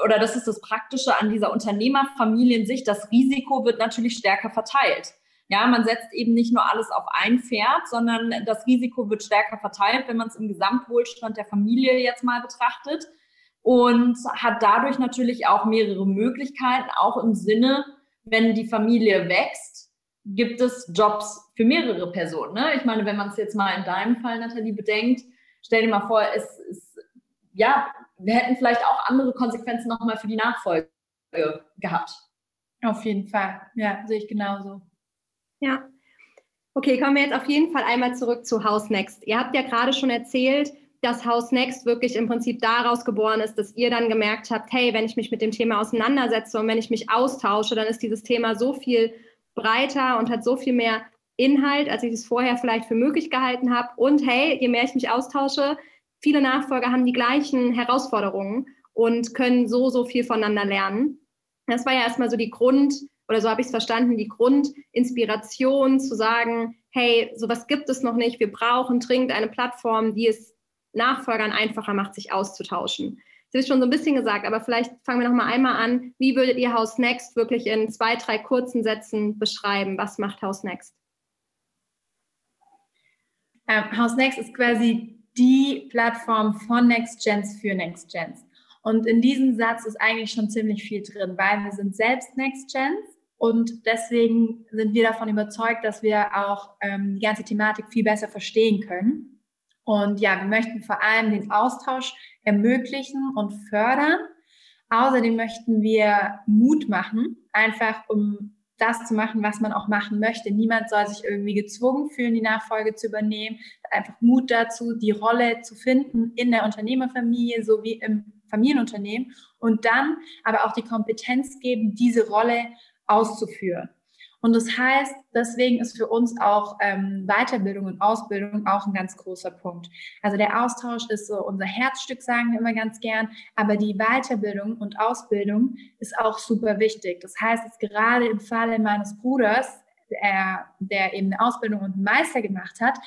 oder das ist das Praktische an dieser Unternehmerfamiliensicht, das Risiko wird natürlich stärker verteilt. Ja, man setzt eben nicht nur alles auf ein Pferd, sondern das Risiko wird stärker verteilt, wenn man es im Gesamtwohlstand der Familie jetzt mal betrachtet und hat dadurch natürlich auch mehrere Möglichkeiten, auch im Sinne, wenn die Familie wächst, gibt es Jobs für mehrere Personen. Ne? Ich meine, wenn man es jetzt mal in deinem Fall, Nathalie, bedenkt, stell dir mal vor, es ist, ja, wir hätten vielleicht auch andere Konsequenzen nochmal für die Nachfolge gehabt. Auf jeden Fall, ja, sehe ich genauso. Ja. Okay, kommen wir jetzt auf jeden Fall einmal zurück zu House Next. Ihr habt ja gerade schon erzählt, dass House Next wirklich im Prinzip daraus geboren ist, dass ihr dann gemerkt habt, hey, wenn ich mich mit dem Thema auseinandersetze und wenn ich mich austausche, dann ist dieses Thema so viel breiter und hat so viel mehr Inhalt, als ich es vorher vielleicht für möglich gehalten habe. Und hey, je mehr ich mich austausche, viele Nachfolger haben die gleichen Herausforderungen und können so, so viel voneinander lernen. Das war ja erstmal so die Grund, oder so habe ich es verstanden, die Grundinspiration zu sagen, hey, sowas gibt es noch nicht, wir brauchen dringend eine Plattform, die es Nachfolgern einfacher macht, sich auszutauschen. Das ist schon so ein bisschen gesagt, aber vielleicht fangen wir noch mal einmal an. Wie würdet ihr House Next wirklich in zwei, drei kurzen Sätzen beschreiben? Was macht House Next? Ähm, House Next ist quasi die Plattform von Next Gens für Next Gens. Und in diesem Satz ist eigentlich schon ziemlich viel drin, weil wir sind selbst Next Gens und deswegen sind wir davon überzeugt, dass wir auch ähm, die ganze Thematik viel besser verstehen können. Und ja, wir möchten vor allem den Austausch ermöglichen und fördern. Außerdem möchten wir Mut machen, einfach um das zu machen, was man auch machen möchte. Niemand soll sich irgendwie gezwungen fühlen, die Nachfolge zu übernehmen. Einfach Mut dazu, die Rolle zu finden in der Unternehmerfamilie sowie im Familienunternehmen und dann aber auch die Kompetenz geben, diese Rolle auszuführen. Und das heißt, deswegen ist für uns auch ähm, Weiterbildung und Ausbildung auch ein ganz großer Punkt. Also der Austausch ist so unser Herzstück, sagen wir immer ganz gern, aber die Weiterbildung und Ausbildung ist auch super wichtig. Das heißt, dass gerade im Falle meines Bruders, der, der eben eine Ausbildung und einen Meister gemacht hat,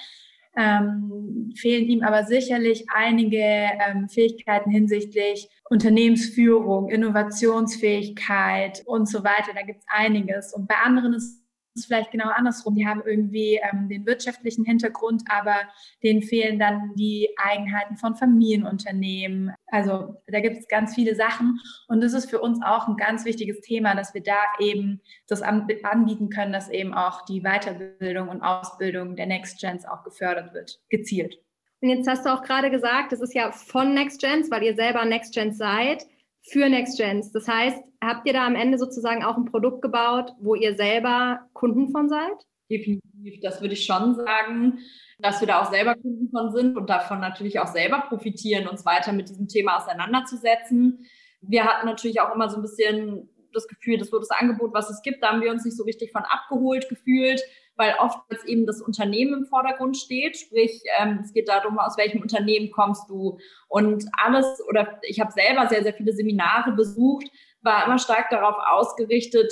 ähm, fehlen ihm aber sicherlich einige ähm, Fähigkeiten hinsichtlich Unternehmensführung, Innovationsfähigkeit und so weiter. Da gibt es einiges. Und bei anderen ist es vielleicht genau andersrum. Die haben irgendwie ähm, den wirtschaftlichen Hintergrund, aber denen fehlen dann die Eigenheiten von Familienunternehmen. Also da gibt es ganz viele Sachen. Und das ist für uns auch ein ganz wichtiges Thema, dass wir da eben das anbieten können, dass eben auch die Weiterbildung und Ausbildung der Next Gens auch gefördert wird, gezielt. Und jetzt hast du auch gerade gesagt, das ist ja von Next Gens, weil ihr selber Next Gens seid für Next Gens. Das heißt, habt ihr da am Ende sozusagen auch ein Produkt gebaut, wo ihr selber Kunden von seid? Definitiv, das würde ich schon sagen, dass wir da auch selber Kunden von sind und davon natürlich auch selber profitieren, uns weiter mit diesem Thema auseinanderzusetzen. Wir hatten natürlich auch immer so ein bisschen das Gefühl, das wird das Angebot, was es gibt, da haben wir uns nicht so richtig von abgeholt gefühlt weil oft jetzt eben das Unternehmen im Vordergrund steht, sprich ähm, es geht darum, aus welchem Unternehmen kommst du. Und alles oder ich habe selber sehr, sehr viele Seminare besucht, war immer stark darauf ausgerichtet,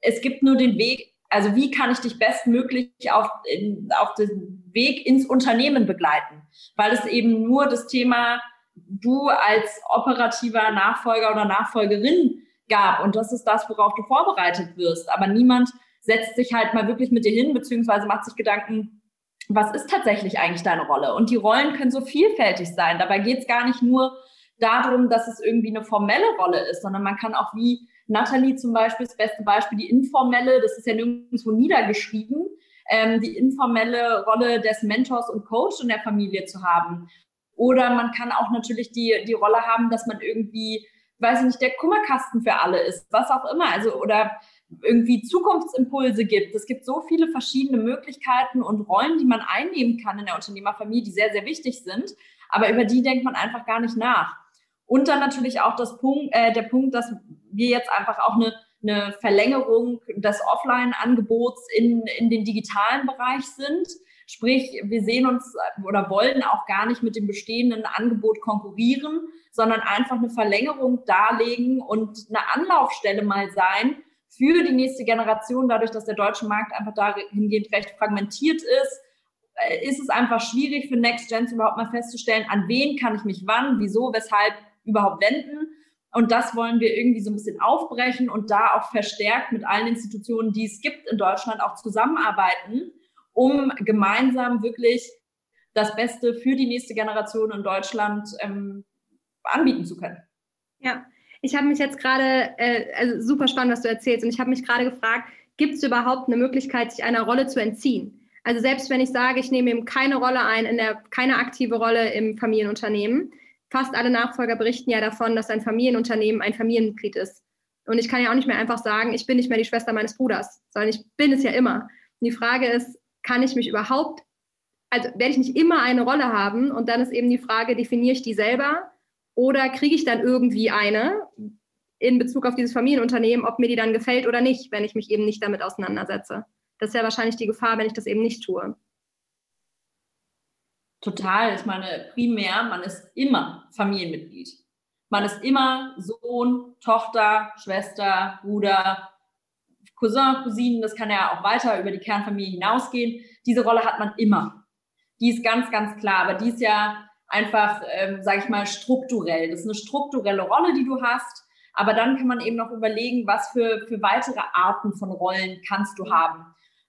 es gibt nur den Weg, also wie kann ich dich bestmöglich auf, in, auf den Weg ins Unternehmen begleiten, weil es eben nur das Thema du als operativer Nachfolger oder Nachfolgerin gab. Und das ist das, worauf du vorbereitet wirst, aber niemand setzt sich halt mal wirklich mit dir hin, beziehungsweise macht sich Gedanken, was ist tatsächlich eigentlich deine Rolle? Und die Rollen können so vielfältig sein. Dabei geht es gar nicht nur darum, dass es irgendwie eine formelle Rolle ist, sondern man kann auch wie Nathalie zum Beispiel, das beste Beispiel, die informelle, das ist ja nirgendwo niedergeschrieben, ähm, die informelle Rolle des Mentors und Coach in der Familie zu haben. Oder man kann auch natürlich die, die Rolle haben, dass man irgendwie, weiß ich nicht, der Kummerkasten für alle ist, was auch immer. Also, oder irgendwie Zukunftsimpulse gibt. Es gibt so viele verschiedene Möglichkeiten und Rollen, die man einnehmen kann in der Unternehmerfamilie, die sehr, sehr wichtig sind. Aber über die denkt man einfach gar nicht nach. Und dann natürlich auch das Punkt, äh, der Punkt, dass wir jetzt einfach auch eine, eine Verlängerung des Offline-Angebots in, in den digitalen Bereich sind. Sprich, wir sehen uns oder wollen auch gar nicht mit dem bestehenden Angebot konkurrieren, sondern einfach eine Verlängerung darlegen und eine Anlaufstelle mal sein, für die nächste Generation, dadurch, dass der deutsche Markt einfach dahingehend recht fragmentiert ist, äh, ist es einfach schwierig für Next Gens überhaupt mal festzustellen, an wen kann ich mich wann, wieso, weshalb überhaupt wenden. Und das wollen wir irgendwie so ein bisschen aufbrechen und da auch verstärkt mit allen Institutionen, die es gibt in Deutschland, auch zusammenarbeiten, um gemeinsam wirklich das Beste für die nächste Generation in Deutschland ähm, anbieten zu können. Ja, ich habe mich jetzt gerade, äh, also super spannend, was du erzählst, und ich habe mich gerade gefragt, gibt es überhaupt eine Möglichkeit, sich einer Rolle zu entziehen? Also selbst wenn ich sage, ich nehme eben keine Rolle ein, in der, keine aktive Rolle im Familienunternehmen, fast alle Nachfolger berichten ja davon, dass ein Familienunternehmen ein Familienmitglied ist. Und ich kann ja auch nicht mehr einfach sagen, ich bin nicht mehr die Schwester meines Bruders, sondern ich bin es ja immer. Und die Frage ist, kann ich mich überhaupt, also werde ich nicht immer eine Rolle haben? Und dann ist eben die Frage, definiere ich die selber oder kriege ich dann irgendwie eine in Bezug auf dieses Familienunternehmen, ob mir die dann gefällt oder nicht, wenn ich mich eben nicht damit auseinandersetze? Das ist ja wahrscheinlich die Gefahr, wenn ich das eben nicht tue. Total. Ich meine, primär, man ist immer Familienmitglied. Man ist immer Sohn, Tochter, Schwester, Bruder, Cousin, Cousinen. Das kann ja auch weiter über die Kernfamilie hinausgehen. Diese Rolle hat man immer. Die ist ganz, ganz klar. Aber die ist ja einfach, ähm, sage ich mal, strukturell. Das ist eine strukturelle Rolle, die du hast. Aber dann kann man eben noch überlegen, was für, für weitere Arten von Rollen kannst du haben.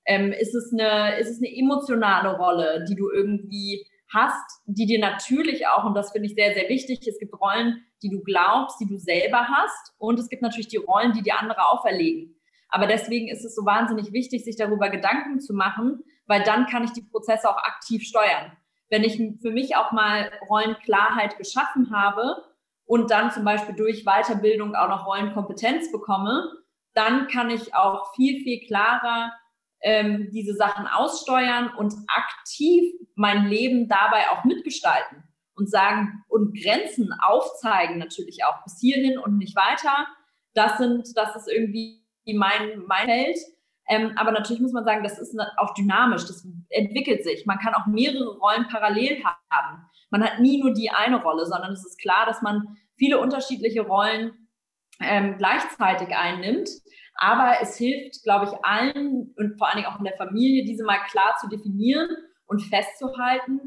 Ähm, ist, es eine, ist es eine emotionale Rolle, die du irgendwie hast, die dir natürlich auch, und das finde ich sehr, sehr wichtig, es gibt Rollen, die du glaubst, die du selber hast, und es gibt natürlich die Rollen, die dir andere auferlegen. Aber deswegen ist es so wahnsinnig wichtig, sich darüber Gedanken zu machen, weil dann kann ich die Prozesse auch aktiv steuern. Wenn ich für mich auch mal Rollenklarheit geschaffen habe und dann zum Beispiel durch Weiterbildung auch noch Rollenkompetenz bekomme, dann kann ich auch viel, viel klarer ähm, diese Sachen aussteuern und aktiv mein Leben dabei auch mitgestalten und sagen und Grenzen aufzeigen natürlich auch bis hierhin und nicht weiter. Das sind, das ist irgendwie mein, mein Feld. Ähm, aber natürlich muss man sagen, das ist auch dynamisch, das entwickelt sich. Man kann auch mehrere Rollen parallel haben. Man hat nie nur die eine Rolle, sondern es ist klar, dass man viele unterschiedliche Rollen ähm, gleichzeitig einnimmt. Aber es hilft, glaube ich, allen und vor allen Dingen auch in der Familie, diese mal klar zu definieren und festzuhalten,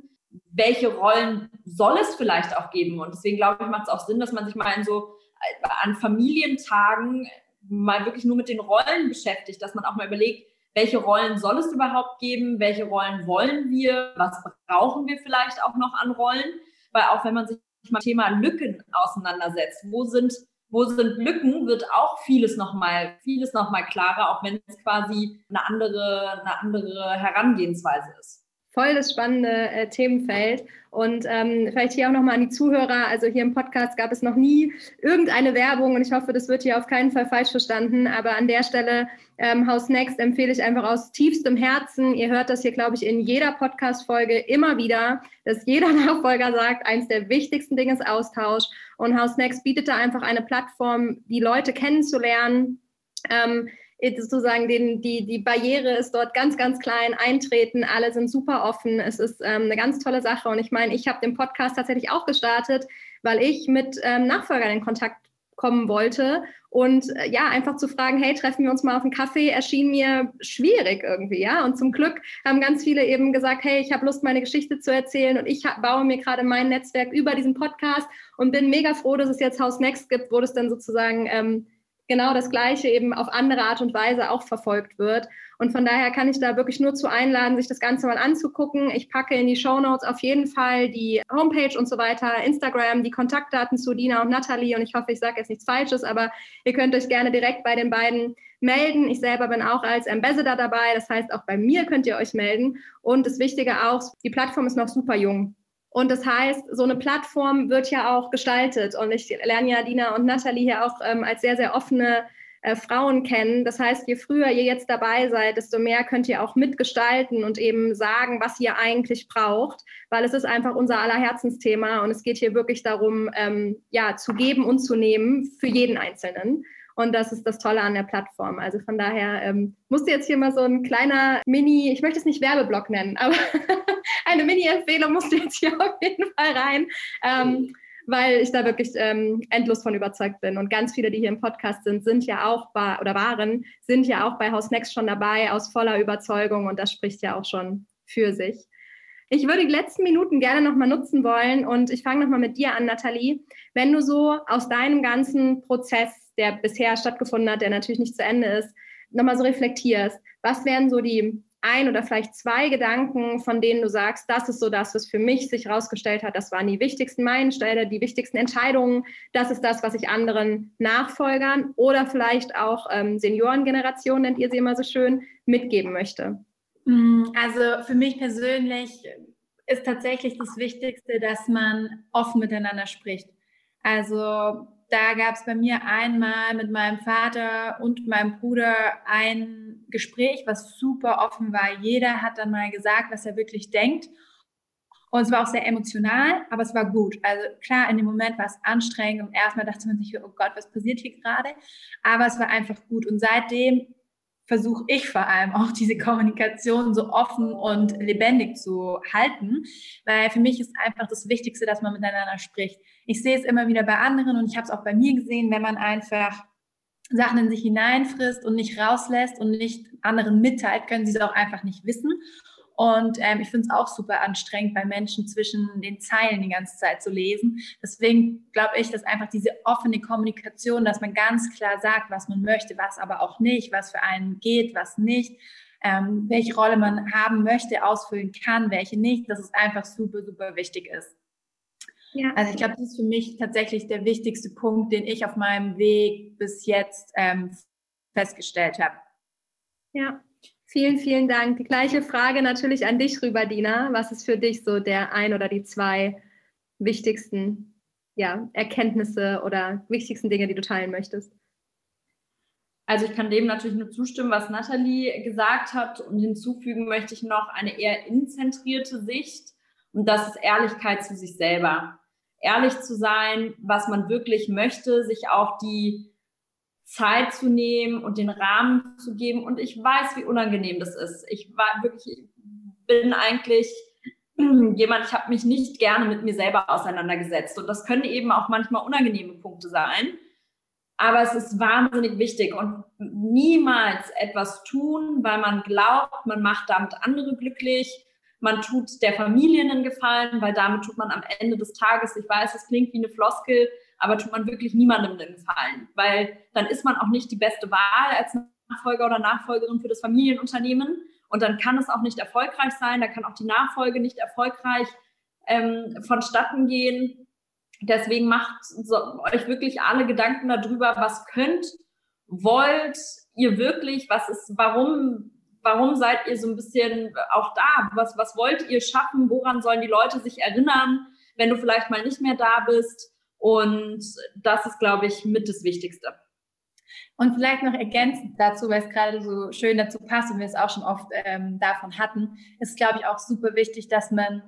welche Rollen soll es vielleicht auch geben. Und deswegen glaube ich, macht es auch Sinn, dass man sich mal in so äh, an Familientagen mal wirklich nur mit den Rollen beschäftigt, dass man auch mal überlegt, welche Rollen soll es überhaupt geben, welche Rollen wollen wir, was brauchen wir vielleicht auch noch an Rollen, weil auch wenn man sich mal Thema Lücken auseinandersetzt, wo sind wo sind Lücken, wird auch vieles nochmal, vieles nochmal klarer, auch wenn es quasi eine andere, eine andere Herangehensweise ist voll das spannende äh, Themenfeld. Und ähm, vielleicht hier auch nochmal an die Zuhörer. Also hier im Podcast gab es noch nie irgendeine Werbung und ich hoffe, das wird hier auf keinen Fall falsch verstanden. Aber an der Stelle, ähm, House Next empfehle ich einfach aus tiefstem Herzen. Ihr hört das hier, glaube ich, in jeder Podcast-Folge immer wieder, dass jeder Nachfolger sagt, eins der wichtigsten Dinge ist Austausch. Und House Next bietet da einfach eine Plattform, die Leute kennenzulernen. Ähm, sozusagen den, die, die Barriere ist dort ganz, ganz klein, eintreten, alle sind super offen. Es ist ähm, eine ganz tolle Sache. Und ich meine, ich habe den Podcast tatsächlich auch gestartet, weil ich mit ähm, Nachfolgern in Kontakt kommen wollte. Und äh, ja, einfach zu fragen, hey, treffen wir uns mal auf einen Kaffee, erschien mir schwierig irgendwie, ja. Und zum Glück haben ganz viele eben gesagt, hey, ich habe Lust, meine Geschichte zu erzählen und ich baue mir gerade mein Netzwerk über diesen Podcast und bin mega froh, dass es jetzt House Next gibt, wo das dann sozusagen ähm, genau das Gleiche eben auf andere Art und Weise auch verfolgt wird. Und von daher kann ich da wirklich nur zu einladen, sich das Ganze mal anzugucken. Ich packe in die Show Notes auf jeden Fall die Homepage und so weiter, Instagram, die Kontaktdaten zu Dina und Nathalie. Und ich hoffe, ich sage jetzt nichts Falsches, aber ihr könnt euch gerne direkt bei den beiden melden. Ich selber bin auch als Ambassador dabei. Das heißt, auch bei mir könnt ihr euch melden. Und das Wichtige auch, die Plattform ist noch super jung. Und das heißt, so eine Plattform wird ja auch gestaltet. Und ich lerne ja Dina und Nathalie hier auch ähm, als sehr, sehr offene äh, Frauen kennen. Das heißt, je früher ihr jetzt dabei seid, desto mehr könnt ihr auch mitgestalten und eben sagen, was ihr eigentlich braucht, weil es ist einfach unser aller Herzensthema und es geht hier wirklich darum, ähm, ja, zu geben und zu nehmen für jeden Einzelnen. Und das ist das Tolle an der Plattform. Also von daher ähm, musste jetzt hier mal so ein kleiner Mini, ich möchte es nicht Werbeblock nennen, aber eine Mini-Empfehlung musste jetzt hier auf jeden Fall rein. Ähm, weil ich da wirklich ähm, endlos von überzeugt bin. Und ganz viele, die hier im Podcast sind, sind ja auch bei, oder waren, sind ja auch bei House Next schon dabei aus voller Überzeugung und das spricht ja auch schon für sich. Ich würde die letzten Minuten gerne nochmal nutzen wollen und ich fange nochmal mit dir an, Nathalie. Wenn du so aus deinem ganzen Prozess der bisher stattgefunden hat, der natürlich nicht zu Ende ist, nochmal so reflektierst. Was wären so die ein oder vielleicht zwei Gedanken, von denen du sagst, das ist so das, was für mich sich herausgestellt hat, das waren die wichtigsten Meilensteine, die wichtigsten Entscheidungen, das ist das, was ich anderen Nachfolgern oder vielleicht auch ähm, Seniorengeneration, nennt ihr sie immer so schön, mitgeben möchte? Mm, also für mich persönlich ist tatsächlich das Wichtigste, dass man offen miteinander spricht. Also da gab es bei mir einmal mit meinem Vater und meinem Bruder ein Gespräch, was super offen war. Jeder hat dann mal gesagt, was er wirklich denkt. Und es war auch sehr emotional, aber es war gut. Also klar, in dem Moment war es anstrengend und erstmal dachte man sich, oh Gott, was passiert hier gerade? Aber es war einfach gut. Und seitdem versuche ich vor allem auch diese Kommunikation so offen und lebendig zu halten, weil für mich ist einfach das Wichtigste, dass man miteinander spricht. Ich sehe es immer wieder bei anderen und ich habe es auch bei mir gesehen, wenn man einfach Sachen in sich hineinfrisst und nicht rauslässt und nicht anderen mitteilt, können sie es auch einfach nicht wissen. Und ähm, ich finde es auch super anstrengend, bei Menschen zwischen den Zeilen die ganze Zeit zu lesen. Deswegen glaube ich, dass einfach diese offene Kommunikation, dass man ganz klar sagt, was man möchte, was aber auch nicht, was für einen geht, was nicht, ähm, welche Rolle man haben möchte, ausfüllen kann, welche nicht, dass es einfach super, super wichtig ist. Ja. Also ich glaube, das ist für mich tatsächlich der wichtigste Punkt, den ich auf meinem Weg bis jetzt ähm, festgestellt habe. Ja, vielen, vielen Dank. Die gleiche Frage natürlich an dich rüber, Dina. Was ist für dich so der ein oder die zwei wichtigsten ja, Erkenntnisse oder wichtigsten Dinge, die du teilen möchtest? Also ich kann dem natürlich nur zustimmen, was Nathalie gesagt hat und hinzufügen möchte ich noch eine eher inzentrierte Sicht und das ist Ehrlichkeit zu sich selber. Ehrlich zu sein, was man wirklich möchte, sich auch die Zeit zu nehmen und den Rahmen zu geben und ich weiß, wie unangenehm das ist. Ich war wirklich, ich bin eigentlich jemand, ich habe mich nicht gerne mit mir selber auseinandergesetzt und das können eben auch manchmal unangenehme Punkte sein aber es ist wahnsinnig wichtig und niemals etwas tun, weil man glaubt, man macht damit andere glücklich. Man tut der Familie einen Gefallen, weil damit tut man am Ende des Tages, ich weiß, es klingt wie eine Floskel, aber tut man wirklich niemandem einen Gefallen, weil dann ist man auch nicht die beste Wahl als Nachfolger oder Nachfolgerin für das Familienunternehmen und dann kann es auch nicht erfolgreich sein, da kann auch die Nachfolge nicht erfolgreich ähm, vonstatten gehen Deswegen macht so, euch wirklich alle Gedanken darüber, was könnt, wollt ihr wirklich, was ist, warum, warum seid ihr so ein bisschen auch da? Was, was wollt ihr schaffen? Woran sollen die Leute sich erinnern, wenn du vielleicht mal nicht mehr da bist? Und das ist, glaube ich, mit das Wichtigste. Und vielleicht noch ergänzend dazu, weil es gerade so schön dazu passt und wir es auch schon oft ähm, davon hatten, ist, glaube ich, auch super wichtig, dass man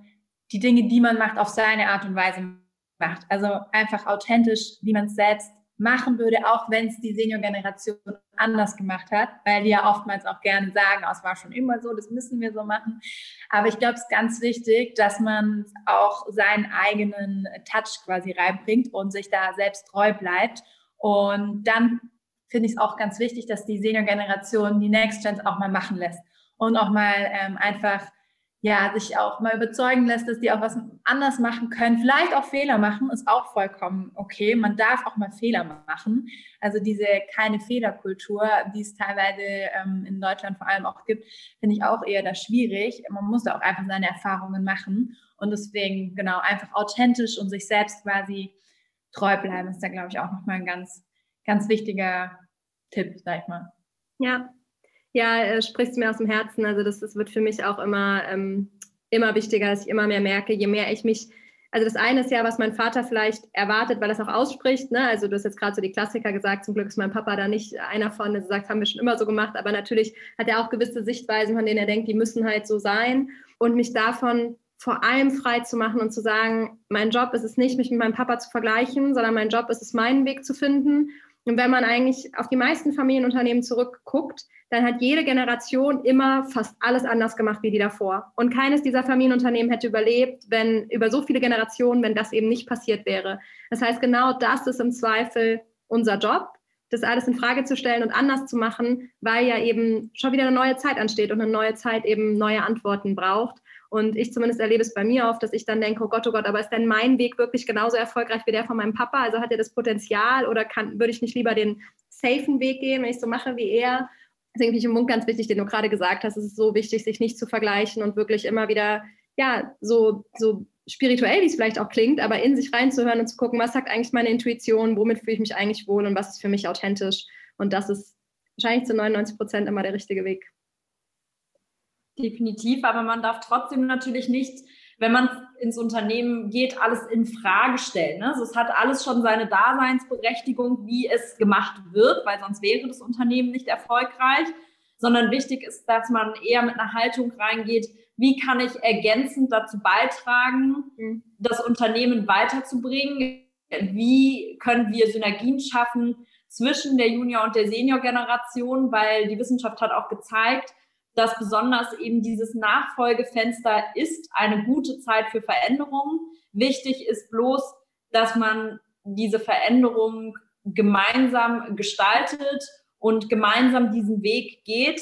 die Dinge, die man macht, auf seine Art und Weise macht. Also einfach authentisch, wie man es selbst machen würde, auch wenn es die Senior-Generation anders gemacht hat, weil die ja oftmals auch gerne sagen, oh, es war schon immer so, das müssen wir so machen. Aber ich glaube, es ist ganz wichtig, dass man auch seinen eigenen Touch quasi reinbringt und sich da selbst treu bleibt. Und dann finde ich es auch ganz wichtig, dass die Senior-Generation die Next Gens auch mal machen lässt und auch mal ähm, einfach ja, sich auch mal überzeugen lässt, dass die auch was anders machen können. Vielleicht auch Fehler machen, ist auch vollkommen okay. Man darf auch mal Fehler machen. Also diese keine Fehlerkultur, die es teilweise ähm, in Deutschland vor allem auch gibt, finde ich auch eher da schwierig. Man muss da auch einfach seine Erfahrungen machen. Und deswegen, genau, einfach authentisch und sich selbst quasi treu bleiben, ist da, glaube ich, auch nochmal ein ganz, ganz wichtiger Tipp, sag ich mal. Ja, ja, äh, sprichst du mir aus dem Herzen. Also das, das wird für mich auch immer, ähm, immer wichtiger, dass ich immer mehr merke, je mehr ich mich, also das eine ist ja, was mein Vater vielleicht erwartet, weil er es auch ausspricht. Ne? Also du hast jetzt gerade so die Klassiker gesagt, zum Glück ist mein Papa da nicht einer von, der sagt, haben wir schon immer so gemacht, aber natürlich hat er auch gewisse Sichtweisen, von denen er denkt, die müssen halt so sein. Und mich davon vor allem frei zu machen und zu sagen, mein Job ist es nicht, mich mit meinem Papa zu vergleichen, sondern mein Job ist es, meinen Weg zu finden. Und wenn man eigentlich auf die meisten Familienunternehmen zurückguckt, dann hat jede Generation immer fast alles anders gemacht wie die davor. Und keines dieser Familienunternehmen hätte überlebt, wenn über so viele Generationen, wenn das eben nicht passiert wäre. Das heißt, genau das ist im Zweifel unser Job, das alles in Frage zu stellen und anders zu machen, weil ja eben schon wieder eine neue Zeit ansteht und eine neue Zeit eben neue Antworten braucht. Und ich zumindest erlebe es bei mir oft, dass ich dann denke, oh Gott, oh Gott, aber ist denn mein Weg wirklich genauso erfolgreich wie der von meinem Papa? Also hat er das Potenzial oder kann, würde ich nicht lieber den safen Weg gehen, wenn ich so mache wie er? Deswegen finde ich im Punkt ganz wichtig, den du gerade gesagt hast. Es ist so wichtig, sich nicht zu vergleichen und wirklich immer wieder, ja, so, so spirituell, wie es vielleicht auch klingt, aber in sich reinzuhören und zu gucken, was sagt eigentlich meine Intuition, womit fühle ich mich eigentlich wohl und was ist für mich authentisch. Und das ist wahrscheinlich zu 99 Prozent immer der richtige Weg. Definitiv, aber man darf trotzdem natürlich nicht wenn man ins Unternehmen geht, alles in Frage stellen. Ne? Also es hat alles schon seine Daseinsberechtigung, wie es gemacht wird, weil sonst wäre das Unternehmen nicht erfolgreich, sondern wichtig ist, dass man eher mit einer Haltung reingeht, wie kann ich ergänzend dazu beitragen, mhm. das Unternehmen weiterzubringen? Wie können wir Synergien schaffen zwischen der Junior- und der Senior-Generation? Weil die Wissenschaft hat auch gezeigt, dass besonders eben dieses Nachfolgefenster ist eine gute Zeit für Veränderungen. Wichtig ist bloß, dass man diese Veränderung gemeinsam gestaltet und gemeinsam diesen Weg geht.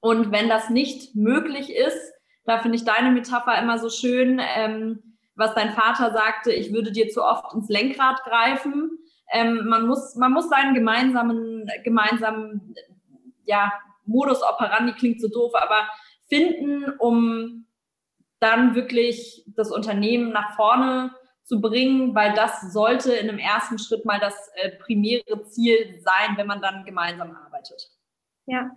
Und wenn das nicht möglich ist, da finde ich deine Metapher immer so schön, ähm, was dein Vater sagte, ich würde dir zu oft ins Lenkrad greifen. Ähm, man muss, man muss seinen gemeinsamen, gemeinsamen, ja, Modus operandi klingt so doof, aber finden, um dann wirklich das Unternehmen nach vorne zu bringen, weil das sollte in einem ersten Schritt mal das äh, primäre Ziel sein, wenn man dann gemeinsam arbeitet. Ja,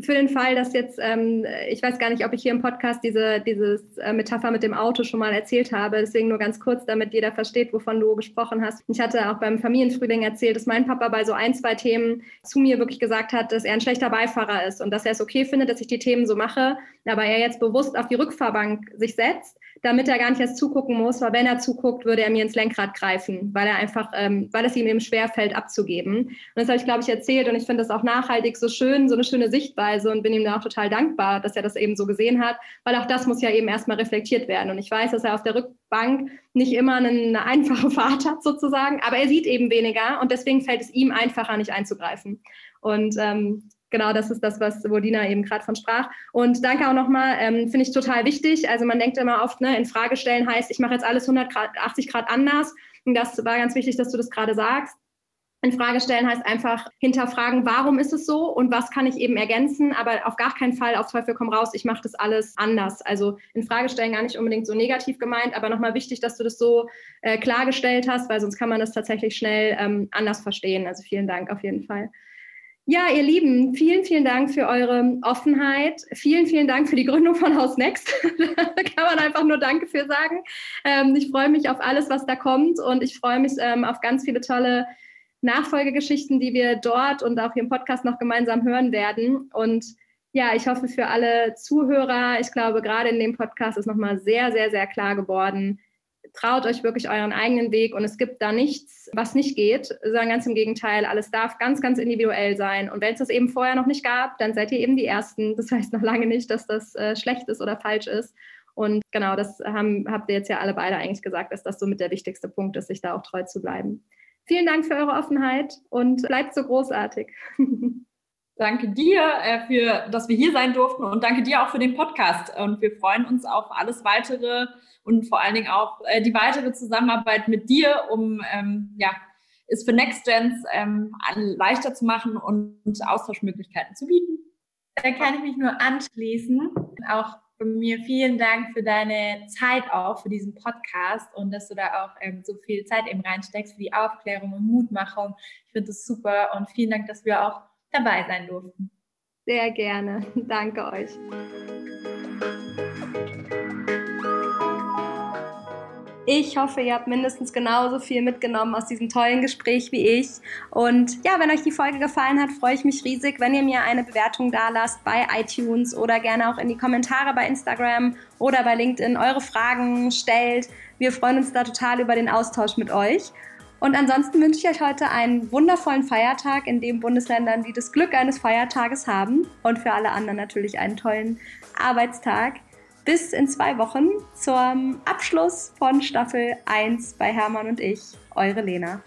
für den Fall, dass jetzt, ähm, ich weiß gar nicht, ob ich hier im Podcast diese dieses, äh, Metapher mit dem Auto schon mal erzählt habe, deswegen nur ganz kurz, damit jeder versteht, wovon du gesprochen hast. Ich hatte auch beim Familienfrühling erzählt, dass mein Papa bei so ein, zwei Themen zu mir wirklich gesagt hat, dass er ein schlechter Beifahrer ist und dass er es okay findet, dass ich die Themen so mache, aber er jetzt bewusst auf die Rückfahrbank sich setzt damit er gar nicht erst zugucken muss, weil wenn er zuguckt, würde er mir ins Lenkrad greifen, weil er einfach, ähm, weil es ihm eben schwerfällt abzugeben. Und das habe ich, glaube ich, erzählt und ich finde das auch nachhaltig so schön, so eine schöne Sichtweise und bin ihm da auch total dankbar, dass er das eben so gesehen hat, weil auch das muss ja eben erstmal reflektiert werden. Und ich weiß, dass er auf der Rückbank nicht immer eine einfache Fahrt hat sozusagen, aber er sieht eben weniger und deswegen fällt es ihm einfacher, nicht einzugreifen. Und ähm, genau das ist das, was Wodina eben gerade von sprach. Und danke auch nochmal, ähm, finde ich total wichtig. Also man denkt immer oft, ne, in Frage stellen heißt, ich mache jetzt alles 180 Grad anders. Und das war ganz wichtig, dass du das gerade sagst. In Frage stellen heißt einfach hinterfragen, warum ist es so und was kann ich eben ergänzen, aber auf gar keinen Fall auf Teufel komm raus, ich mache das alles anders. Also in Frage stellen gar nicht unbedingt so negativ gemeint, aber nochmal wichtig, dass du das so äh, klargestellt hast, weil sonst kann man das tatsächlich schnell ähm, anders verstehen. Also vielen Dank auf jeden Fall. Ja, ihr Lieben, vielen, vielen Dank für eure Offenheit. Vielen, vielen Dank für die Gründung von Haus Next. da kann man einfach nur Danke für sagen. Ähm, ich freue mich auf alles, was da kommt und ich freue mich ähm, auf ganz viele tolle Nachfolgegeschichten, die wir dort und auch hier im Podcast noch gemeinsam hören werden. Und ja, ich hoffe für alle Zuhörer, ich glaube, gerade in dem Podcast ist nochmal sehr, sehr, sehr klar geworden, traut euch wirklich euren eigenen Weg und es gibt da nichts, was nicht geht, sondern ganz im Gegenteil, alles darf ganz, ganz individuell sein. Und wenn es das eben vorher noch nicht gab, dann seid ihr eben die Ersten. Das heißt noch lange nicht, dass das äh, schlecht ist oder falsch ist. Und genau, das haben, habt ihr jetzt ja alle beide eigentlich gesagt, dass das somit der wichtigste Punkt ist, sich da auch treu zu bleiben. Vielen Dank für eure Offenheit und bleibt so großartig. Danke dir, äh, für, dass wir hier sein durften und danke dir auch für den Podcast. Und wir freuen uns auf alles weitere und vor allen Dingen auch äh, die weitere Zusammenarbeit mit dir, um ähm, ja, es für NextGens ähm, leichter zu machen und Austauschmöglichkeiten zu bieten. Da kann ich mich nur anschließen. Auch von mir vielen Dank für deine Zeit auch, für diesen Podcast und dass du da auch ähm, so viel Zeit eben reinsteckst für die Aufklärung und Mutmachung. Ich finde das super und vielen Dank, dass wir auch dabei sein durften. Sehr gerne. Danke euch. Ich hoffe, ihr habt mindestens genauso viel mitgenommen aus diesem tollen Gespräch wie ich. Und ja, wenn euch die Folge gefallen hat, freue ich mich riesig, wenn ihr mir eine Bewertung da lasst bei iTunes oder gerne auch in die Kommentare bei Instagram oder bei LinkedIn eure Fragen stellt. Wir freuen uns da total über den Austausch mit euch. Und ansonsten wünsche ich euch heute einen wundervollen Feiertag in den Bundesländern, die das Glück eines Feiertages haben. Und für alle anderen natürlich einen tollen Arbeitstag. Bis in zwei Wochen zum Abschluss von Staffel 1 bei Hermann und ich, eure Lena.